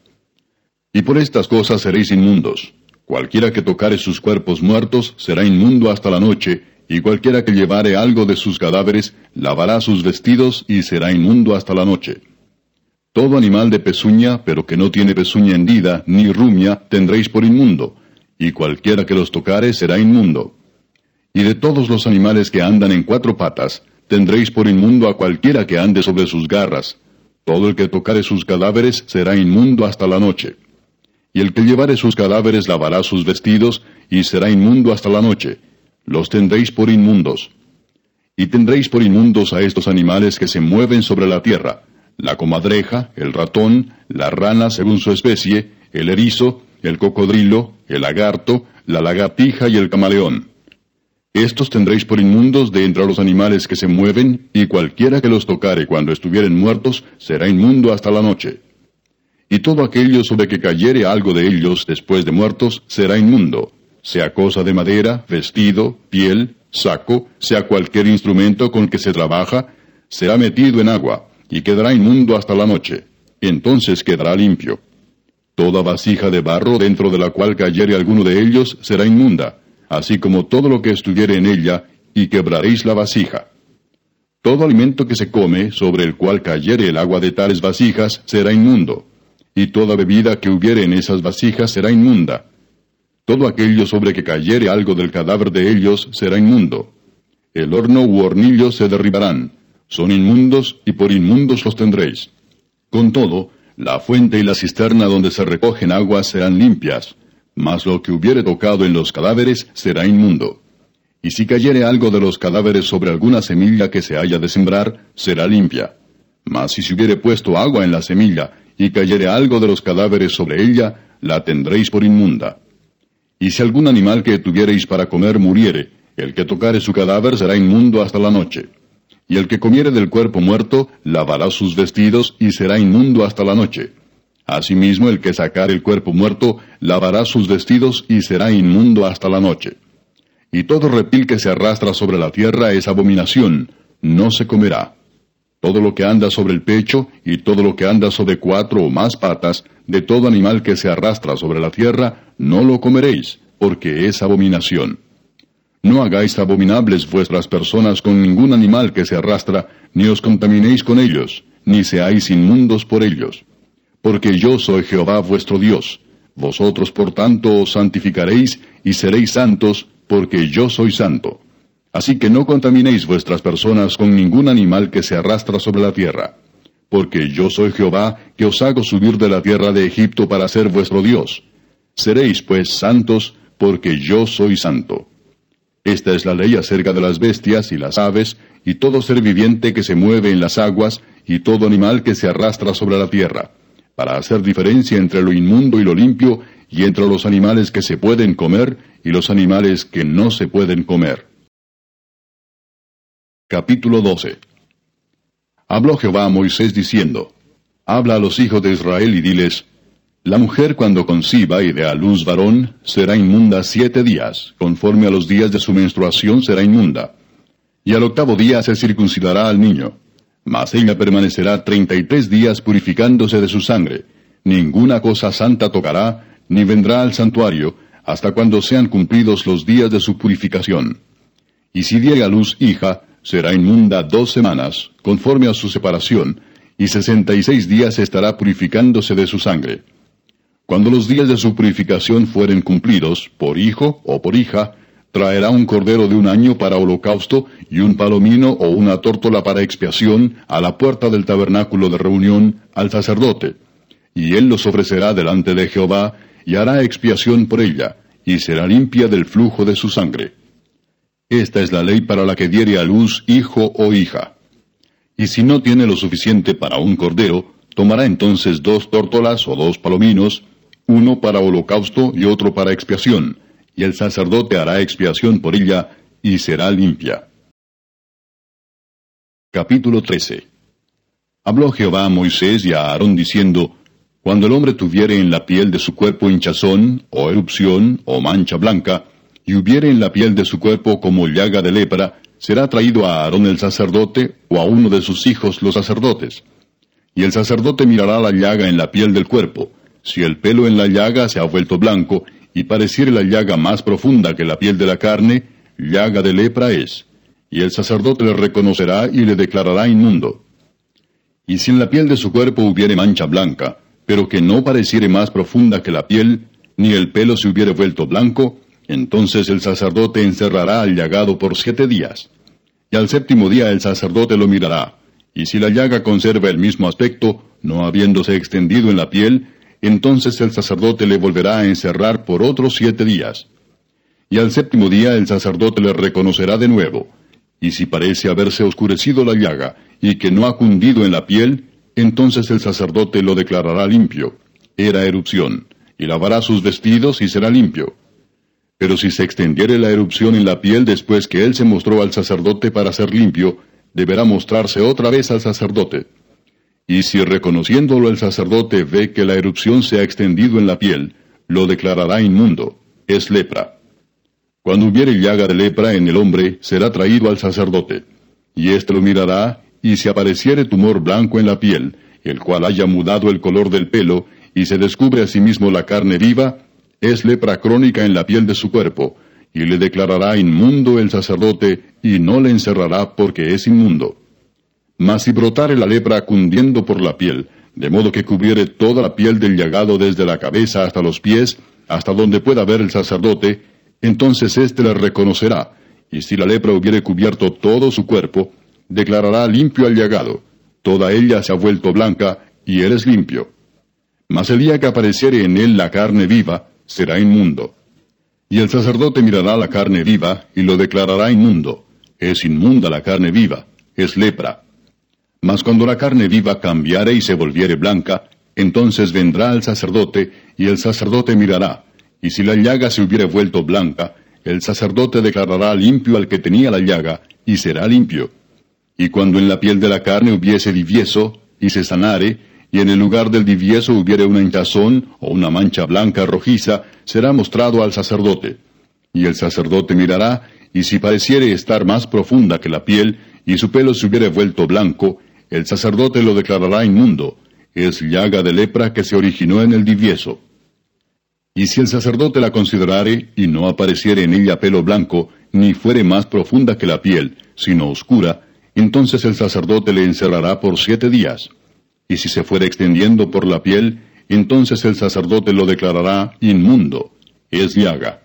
Y por estas cosas seréis inmundos. Cualquiera que tocare sus cuerpos muertos será inmundo hasta la noche, y cualquiera que llevare algo de sus cadáveres lavará sus vestidos y será inmundo hasta la noche. Todo animal de pezuña, pero que no tiene pezuña hendida ni rumia, tendréis por inmundo, y cualquiera que los tocare será inmundo. Y de todos los animales que andan en cuatro patas, tendréis por inmundo a cualquiera que ande sobre sus garras. Todo el que tocare sus cadáveres será inmundo hasta la noche. Y el que llevare sus cadáveres lavará sus vestidos, y será inmundo hasta la noche. Los tendréis por inmundos. Y tendréis por inmundos a estos animales que se mueven sobre la tierra, la comadreja, el ratón, la rana según su especie, el erizo, el cocodrilo, el lagarto, la lagartija y el camaleón. Estos tendréis por inmundos de entre los animales que se mueven, y cualquiera que los tocare cuando estuvieren muertos será inmundo hasta la noche. Y todo aquello sobre que cayere algo de ellos después de muertos será inmundo, sea cosa de madera, vestido, piel, saco, sea cualquier instrumento con que se trabaja, será metido en agua, y quedará inmundo hasta la noche. Entonces quedará limpio. Toda vasija de barro dentro de la cual cayere alguno de ellos será inmunda, así como todo lo que estuviere en ella, y quebraréis la vasija. Todo alimento que se come, sobre el cual cayere el agua de tales vasijas, será inmundo, y toda bebida que hubiere en esas vasijas será inmunda. Todo aquello sobre que cayere algo del cadáver de ellos será inmundo. El horno u hornillo se derribarán, son inmundos y por inmundos los tendréis. Con todo, la fuente y la cisterna donde se recogen aguas serán limpias, mas lo que hubiere tocado en los cadáveres será inmundo. Y si cayere algo de los cadáveres sobre alguna semilla que se haya de sembrar, será limpia. Mas si se hubiere puesto agua en la semilla, y cayere algo de los cadáveres sobre ella, la tendréis por inmunda. Y si algún animal que tuviereis para comer muriere, el que tocare su cadáver será inmundo hasta la noche. Y el que comiere del cuerpo muerto, lavará sus vestidos y será inmundo hasta la noche. Asimismo, el que sacar el cuerpo muerto lavará sus vestidos y será inmundo hasta la noche. Y todo reptil que se arrastra sobre la tierra es abominación, no se comerá. Todo lo que anda sobre el pecho y todo lo que anda sobre cuatro o más patas, de todo animal que se arrastra sobre la tierra, no lo comeréis, porque es abominación. No hagáis abominables vuestras personas con ningún animal que se arrastra, ni os contaminéis con ellos, ni seáis inmundos por ellos porque yo soy Jehová vuestro Dios. Vosotros por tanto os santificaréis y seréis santos, porque yo soy santo. Así que no contaminéis vuestras personas con ningún animal que se arrastra sobre la tierra. Porque yo soy Jehová, que os hago subir de la tierra de Egipto para ser vuestro Dios. Seréis pues santos, porque yo soy santo. Esta es la ley acerca de las bestias y las aves, y todo ser viviente que se mueve en las aguas, y todo animal que se arrastra sobre la tierra para hacer diferencia entre lo inmundo y lo limpio, y entre los animales que se pueden comer y los animales que no se pueden comer. Capítulo 12 Habló Jehová a Moisés diciendo, Habla a los hijos de Israel y diles, La mujer cuando conciba y dé a luz varón, será inmunda siete días, conforme a los días de su menstruación será inmunda. Y al octavo día se circuncidará al niño mas ella permanecerá treinta y tres días purificándose de su sangre. Ninguna cosa santa tocará, ni vendrá al santuario, hasta cuando sean cumplidos los días de su purificación. Y si diere a luz hija, será inmunda dos semanas, conforme a su separación, y sesenta y seis días estará purificándose de su sangre. Cuando los días de su purificación fueren cumplidos, por hijo o por hija, traerá un cordero de un año para holocausto y un palomino o una tórtola para expiación a la puerta del tabernáculo de reunión al sacerdote. Y él los ofrecerá delante de Jehová y hará expiación por ella, y será limpia del flujo de su sangre. Esta es la ley para la que diere a luz hijo o hija. Y si no tiene lo suficiente para un cordero, tomará entonces dos tórtolas o dos palominos, uno para holocausto y otro para expiación, y el sacerdote hará expiación por ella, y será limpia. Capítulo 13 Habló Jehová a Moisés y a Aarón diciendo, Cuando el hombre tuviere en la piel de su cuerpo hinchazón, o erupción, o mancha blanca, y hubiere en la piel de su cuerpo como llaga de lepra, será traído a Aarón el sacerdote o a uno de sus hijos los sacerdotes. Y el sacerdote mirará la llaga en la piel del cuerpo. Si el pelo en la llaga se ha vuelto blanco, y pareciere la llaga más profunda que la piel de la carne, llaga de lepra es. Y el sacerdote le reconocerá y le declarará inmundo. Y si en la piel de su cuerpo hubiere mancha blanca, pero que no pareciere más profunda que la piel, ni el pelo se hubiere vuelto blanco, entonces el sacerdote encerrará al llagado por siete días. Y al séptimo día el sacerdote lo mirará, y si la llaga conserva el mismo aspecto, no habiéndose extendido en la piel, entonces el sacerdote le volverá a encerrar por otros siete días. Y al séptimo día el sacerdote le reconocerá de nuevo, y si parece haberse oscurecido la llaga, y que no ha cundido en la piel, entonces el sacerdote lo declarará limpio. Era erupción, y lavará sus vestidos y será limpio. Pero si se extendiere la erupción en la piel después que él se mostró al sacerdote para ser limpio, deberá mostrarse otra vez al sacerdote. Y si reconociéndolo el sacerdote ve que la erupción se ha extendido en la piel, lo declarará inmundo, es lepra. Cuando hubiere llaga de lepra en el hombre, será traído al sacerdote, y éste lo mirará, y si apareciere tumor blanco en la piel, el cual haya mudado el color del pelo, y se descubre asimismo la carne viva, es lepra crónica en la piel de su cuerpo, y le declarará inmundo el sacerdote, y no le encerrará porque es inmundo. Mas si brotare la lepra cundiendo por la piel, de modo que cubriere toda la piel del llagado desde la cabeza hasta los pies, hasta donde pueda ver el sacerdote, entonces éste le reconocerá, y si la lepra hubiere cubierto todo su cuerpo, declarará limpio al llagado, toda ella se ha vuelto blanca, y él es limpio. Mas el día que apareciere en él la carne viva, será inmundo. Y el sacerdote mirará la carne viva y lo declarará inmundo. Es inmunda la carne viva, es lepra. Mas cuando la carne viva cambiare y se volviere blanca, entonces vendrá el sacerdote, y el sacerdote mirará, y si la llaga se hubiere vuelto blanca, el sacerdote declarará limpio al que tenía la llaga, y será limpio. Y cuando en la piel de la carne hubiese divieso, y se sanare, y en el lugar del divieso hubiere una hinchazón o una mancha blanca rojiza, será mostrado al sacerdote. Y el sacerdote mirará, y si pareciere estar más profunda que la piel, y su pelo se hubiere vuelto blanco, el sacerdote lo declarará inmundo, es llaga de lepra que se originó en el divieso. Y si el sacerdote la considerare, y no apareciere en ella pelo blanco, ni fuere más profunda que la piel, sino oscura, entonces el sacerdote le encerrará por siete días y si se fuere extendiendo por la piel, entonces el sacerdote lo declarará inmundo, es llaga.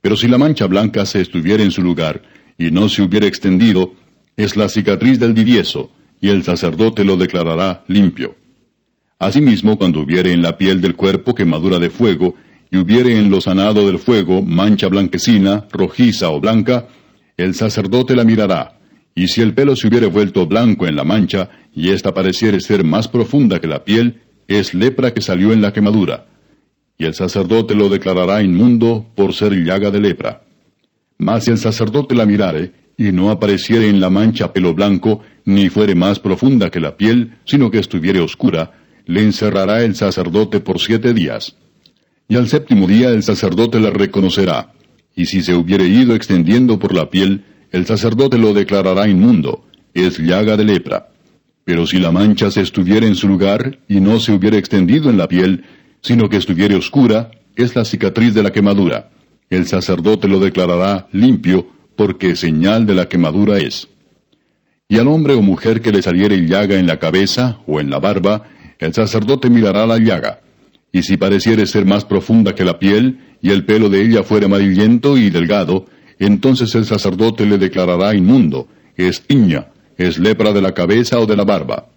Pero si la mancha blanca se estuviera en su lugar, y no se hubiera extendido, es la cicatriz del divieso, y el sacerdote lo declarará limpio. Asimismo, cuando hubiere en la piel del cuerpo quemadura de fuego, y hubiere en lo sanado del fuego mancha blanquecina, rojiza o blanca, el sacerdote la mirará, y si el pelo se hubiere vuelto blanco en la mancha, y ésta pareciere ser más profunda que la piel, es lepra que salió en la quemadura. Y el sacerdote lo declarará inmundo por ser llaga de lepra. Mas si el sacerdote la mirare, y no apareciere en la mancha pelo blanco, ni fuere más profunda que la piel, sino que estuviere oscura, le encerrará el sacerdote por siete días. Y al séptimo día el sacerdote la reconocerá, y si se hubiere ido extendiendo por la piel, el sacerdote lo declarará inmundo, es llaga de lepra. Pero si la mancha se estuviera en su lugar y no se hubiera extendido en la piel, sino que estuviere oscura, es la cicatriz de la quemadura. El sacerdote lo declarará limpio, porque señal de la quemadura es. Y al hombre o mujer que le saliere llaga en la cabeza o en la barba, el sacerdote mirará la llaga. Y si pareciere ser más profunda que la piel, y el pelo de ella fuere amarillento y delgado, entonces el sacerdote le declarará inmundo, es tiña, es lepra de la cabeza o de la barba.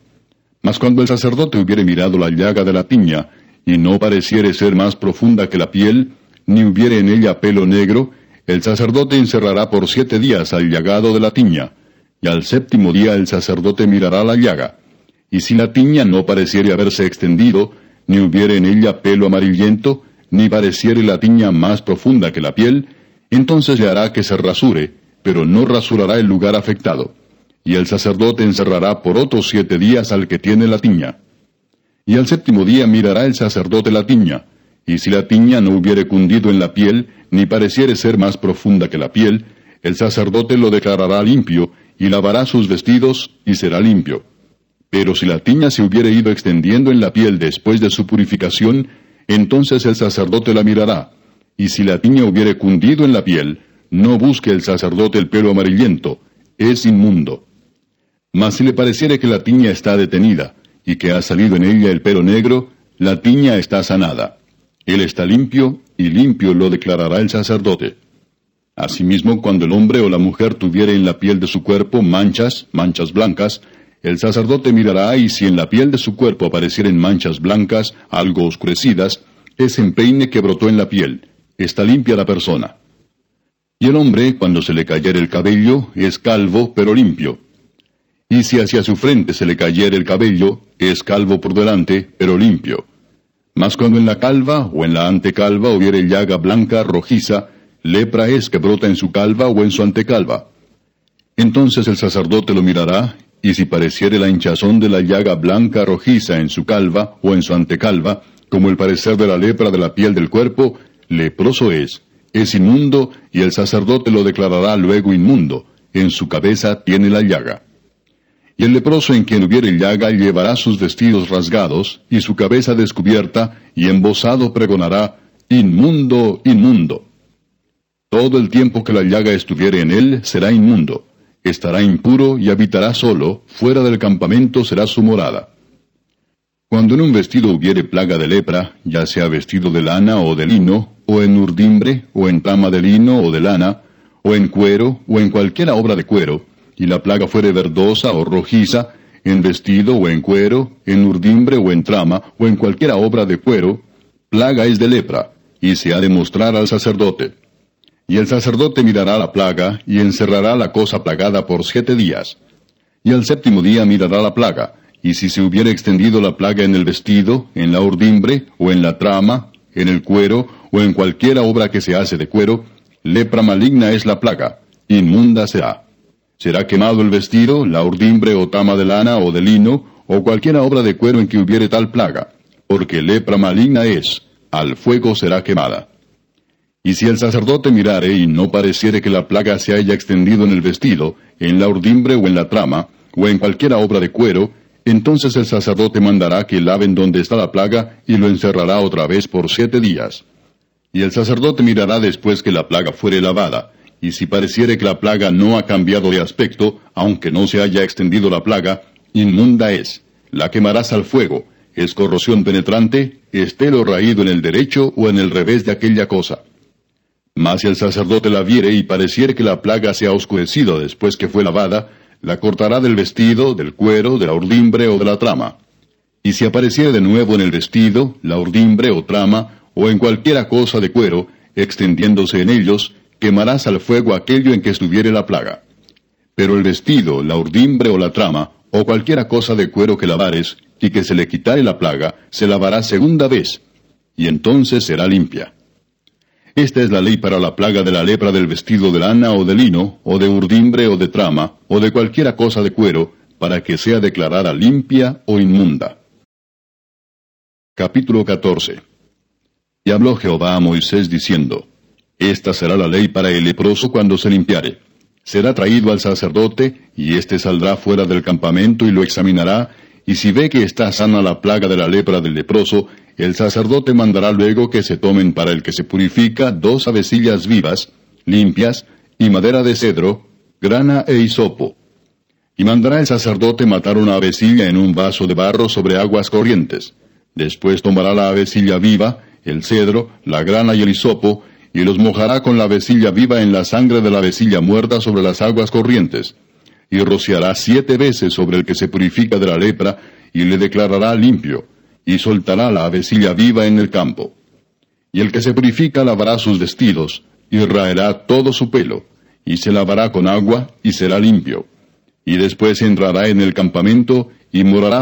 Mas cuando el sacerdote hubiere mirado la llaga de la tiña, y no pareciere ser más profunda que la piel, ni hubiere en ella pelo negro, el sacerdote encerrará por siete días al llagado de la tiña, y al séptimo día el sacerdote mirará la llaga. Y si la tiña no pareciere haberse extendido, ni hubiere en ella pelo amarillento, ni pareciere la tiña más profunda que la piel, entonces le hará que se rasure, pero no rasurará el lugar afectado. Y el sacerdote encerrará por otros siete días al que tiene la tiña. Y al séptimo día mirará el sacerdote la tiña, y si la tiña no hubiere cundido en la piel, ni pareciere ser más profunda que la piel, El sacerdote lo declarará limpio, y lavará sus vestidos, y será limpio. Pero si la tiña se hubiere ido extendiendo en la piel después de su purificación, entonces el sacerdote la mirará, y si la tiña hubiere cundido en la piel, no busque el sacerdote el pelo amarillento, es inmundo. Mas si le pareciere que la tiña está detenida, y que ha salido en ella el pelo negro, la tiña está sanada. Él está limpio, y limpio lo declarará el sacerdote. Asimismo, cuando el hombre o la mujer tuviere en la piel de su cuerpo manchas, manchas blancas, el sacerdote mirará y si en la piel de su cuerpo aparecieren manchas blancas, algo oscurecidas, es empeine que brotó en la piel, está limpia la persona. Y el hombre, cuando se le cayere el cabello, es calvo, pero limpio. Y si hacia su frente se le cayere el cabello, es calvo por delante, pero limpio. Mas cuando en la calva o en la antecalva hubiere llaga blanca, rojiza, lepra es que brota en su calva o en su antecalva. Entonces el sacerdote lo mirará, y si pareciere la hinchazón de la llaga blanca rojiza en su calva o en su antecalva, como el parecer de la lepra de la piel del cuerpo, leproso es, es inmundo, y el sacerdote lo declarará luego inmundo, en su cabeza tiene la llaga. Y el leproso en quien hubiere llaga llevará sus vestidos rasgados, y su cabeza descubierta, y embosado pregonará, Inmundo, inmundo. Todo el tiempo que la llaga estuviere en él será inmundo, estará impuro y habitará solo, fuera del campamento será su morada. Cuando en un vestido hubiere plaga de lepra, ya sea vestido de lana o de lino, o en urdimbre, o en trama de lino o de lana, o en cuero, o en cualquiera obra de cuero, y la plaga fuere verdosa o rojiza, en vestido o en cuero, en urdimbre o en trama, o en cualquiera obra de cuero, plaga es de lepra, y se ha de mostrar al sacerdote. Y el sacerdote mirará la plaga, y encerrará la cosa plagada por siete días. Y al séptimo día mirará la plaga, y si se hubiera extendido la plaga en el vestido, en la urdimbre, o en la trama, en el cuero, o en cualquiera obra que se hace de cuero, lepra maligna es la plaga, inmunda será. Será quemado el vestido, la urdimbre o tama de lana o de lino, o cualquiera obra de cuero en que hubiere tal plaga, porque lepra maligna es, al fuego será quemada. Y si el sacerdote mirare y no pareciere que la plaga se haya extendido en el vestido, en la urdimbre o en la trama, o en cualquiera obra de cuero, entonces el sacerdote mandará que laven donde está la plaga y lo encerrará otra vez por siete días. Y el sacerdote mirará después que la plaga fuere lavada, y si pareciere que la plaga no ha cambiado de aspecto, aunque no se haya extendido la plaga, inmunda es, la quemarás al fuego, es corrosión penetrante, esté lo raído en el derecho o en el revés de aquella cosa. Mas si el sacerdote la viere y pareciere que la plaga se ha oscurecido después que fue lavada, la cortará del vestido, del cuero, de la urdimbre o de la trama. Y si apareciere de nuevo en el vestido, la urdimbre o trama, o en cualquiera cosa de cuero, extendiéndose en ellos, quemarás al fuego aquello en que estuviere la plaga. Pero el vestido, la urdimbre o la trama, o cualquiera cosa de cuero que lavares, y que se le quitare la plaga, se lavará segunda vez, y entonces será limpia. Esta es la ley para la plaga de la lepra del vestido de lana o de lino, o de urdimbre o de trama, o de cualquiera cosa de cuero, para que sea declarada limpia o inmunda. Capítulo 14 Y habló Jehová a Moisés diciendo, Esta será la ley para el leproso cuando se limpiare. Será traído al sacerdote, y éste saldrá fuera del campamento y lo examinará, y si ve que está sana la plaga de la lepra del leproso, el sacerdote mandará luego que se tomen para el que se purifica dos avecillas vivas, limpias, y madera de cedro, grana e hisopo. Y mandará el sacerdote matar una avecilla en un vaso de barro sobre aguas corrientes. Después tomará la avecilla viva, el cedro, la grana y el hisopo, y los mojará con la avecilla viva en la sangre de la avecilla muerta sobre las aguas corrientes. Y rociará siete veces sobre el que se purifica de la lepra, y le declarará limpio y soltará la avecilla viva en el campo. Y el que se purifica lavará sus vestidos, y raerá todo su pelo, y se lavará con agua, y será limpio. Y después entrará en el campamento, y morará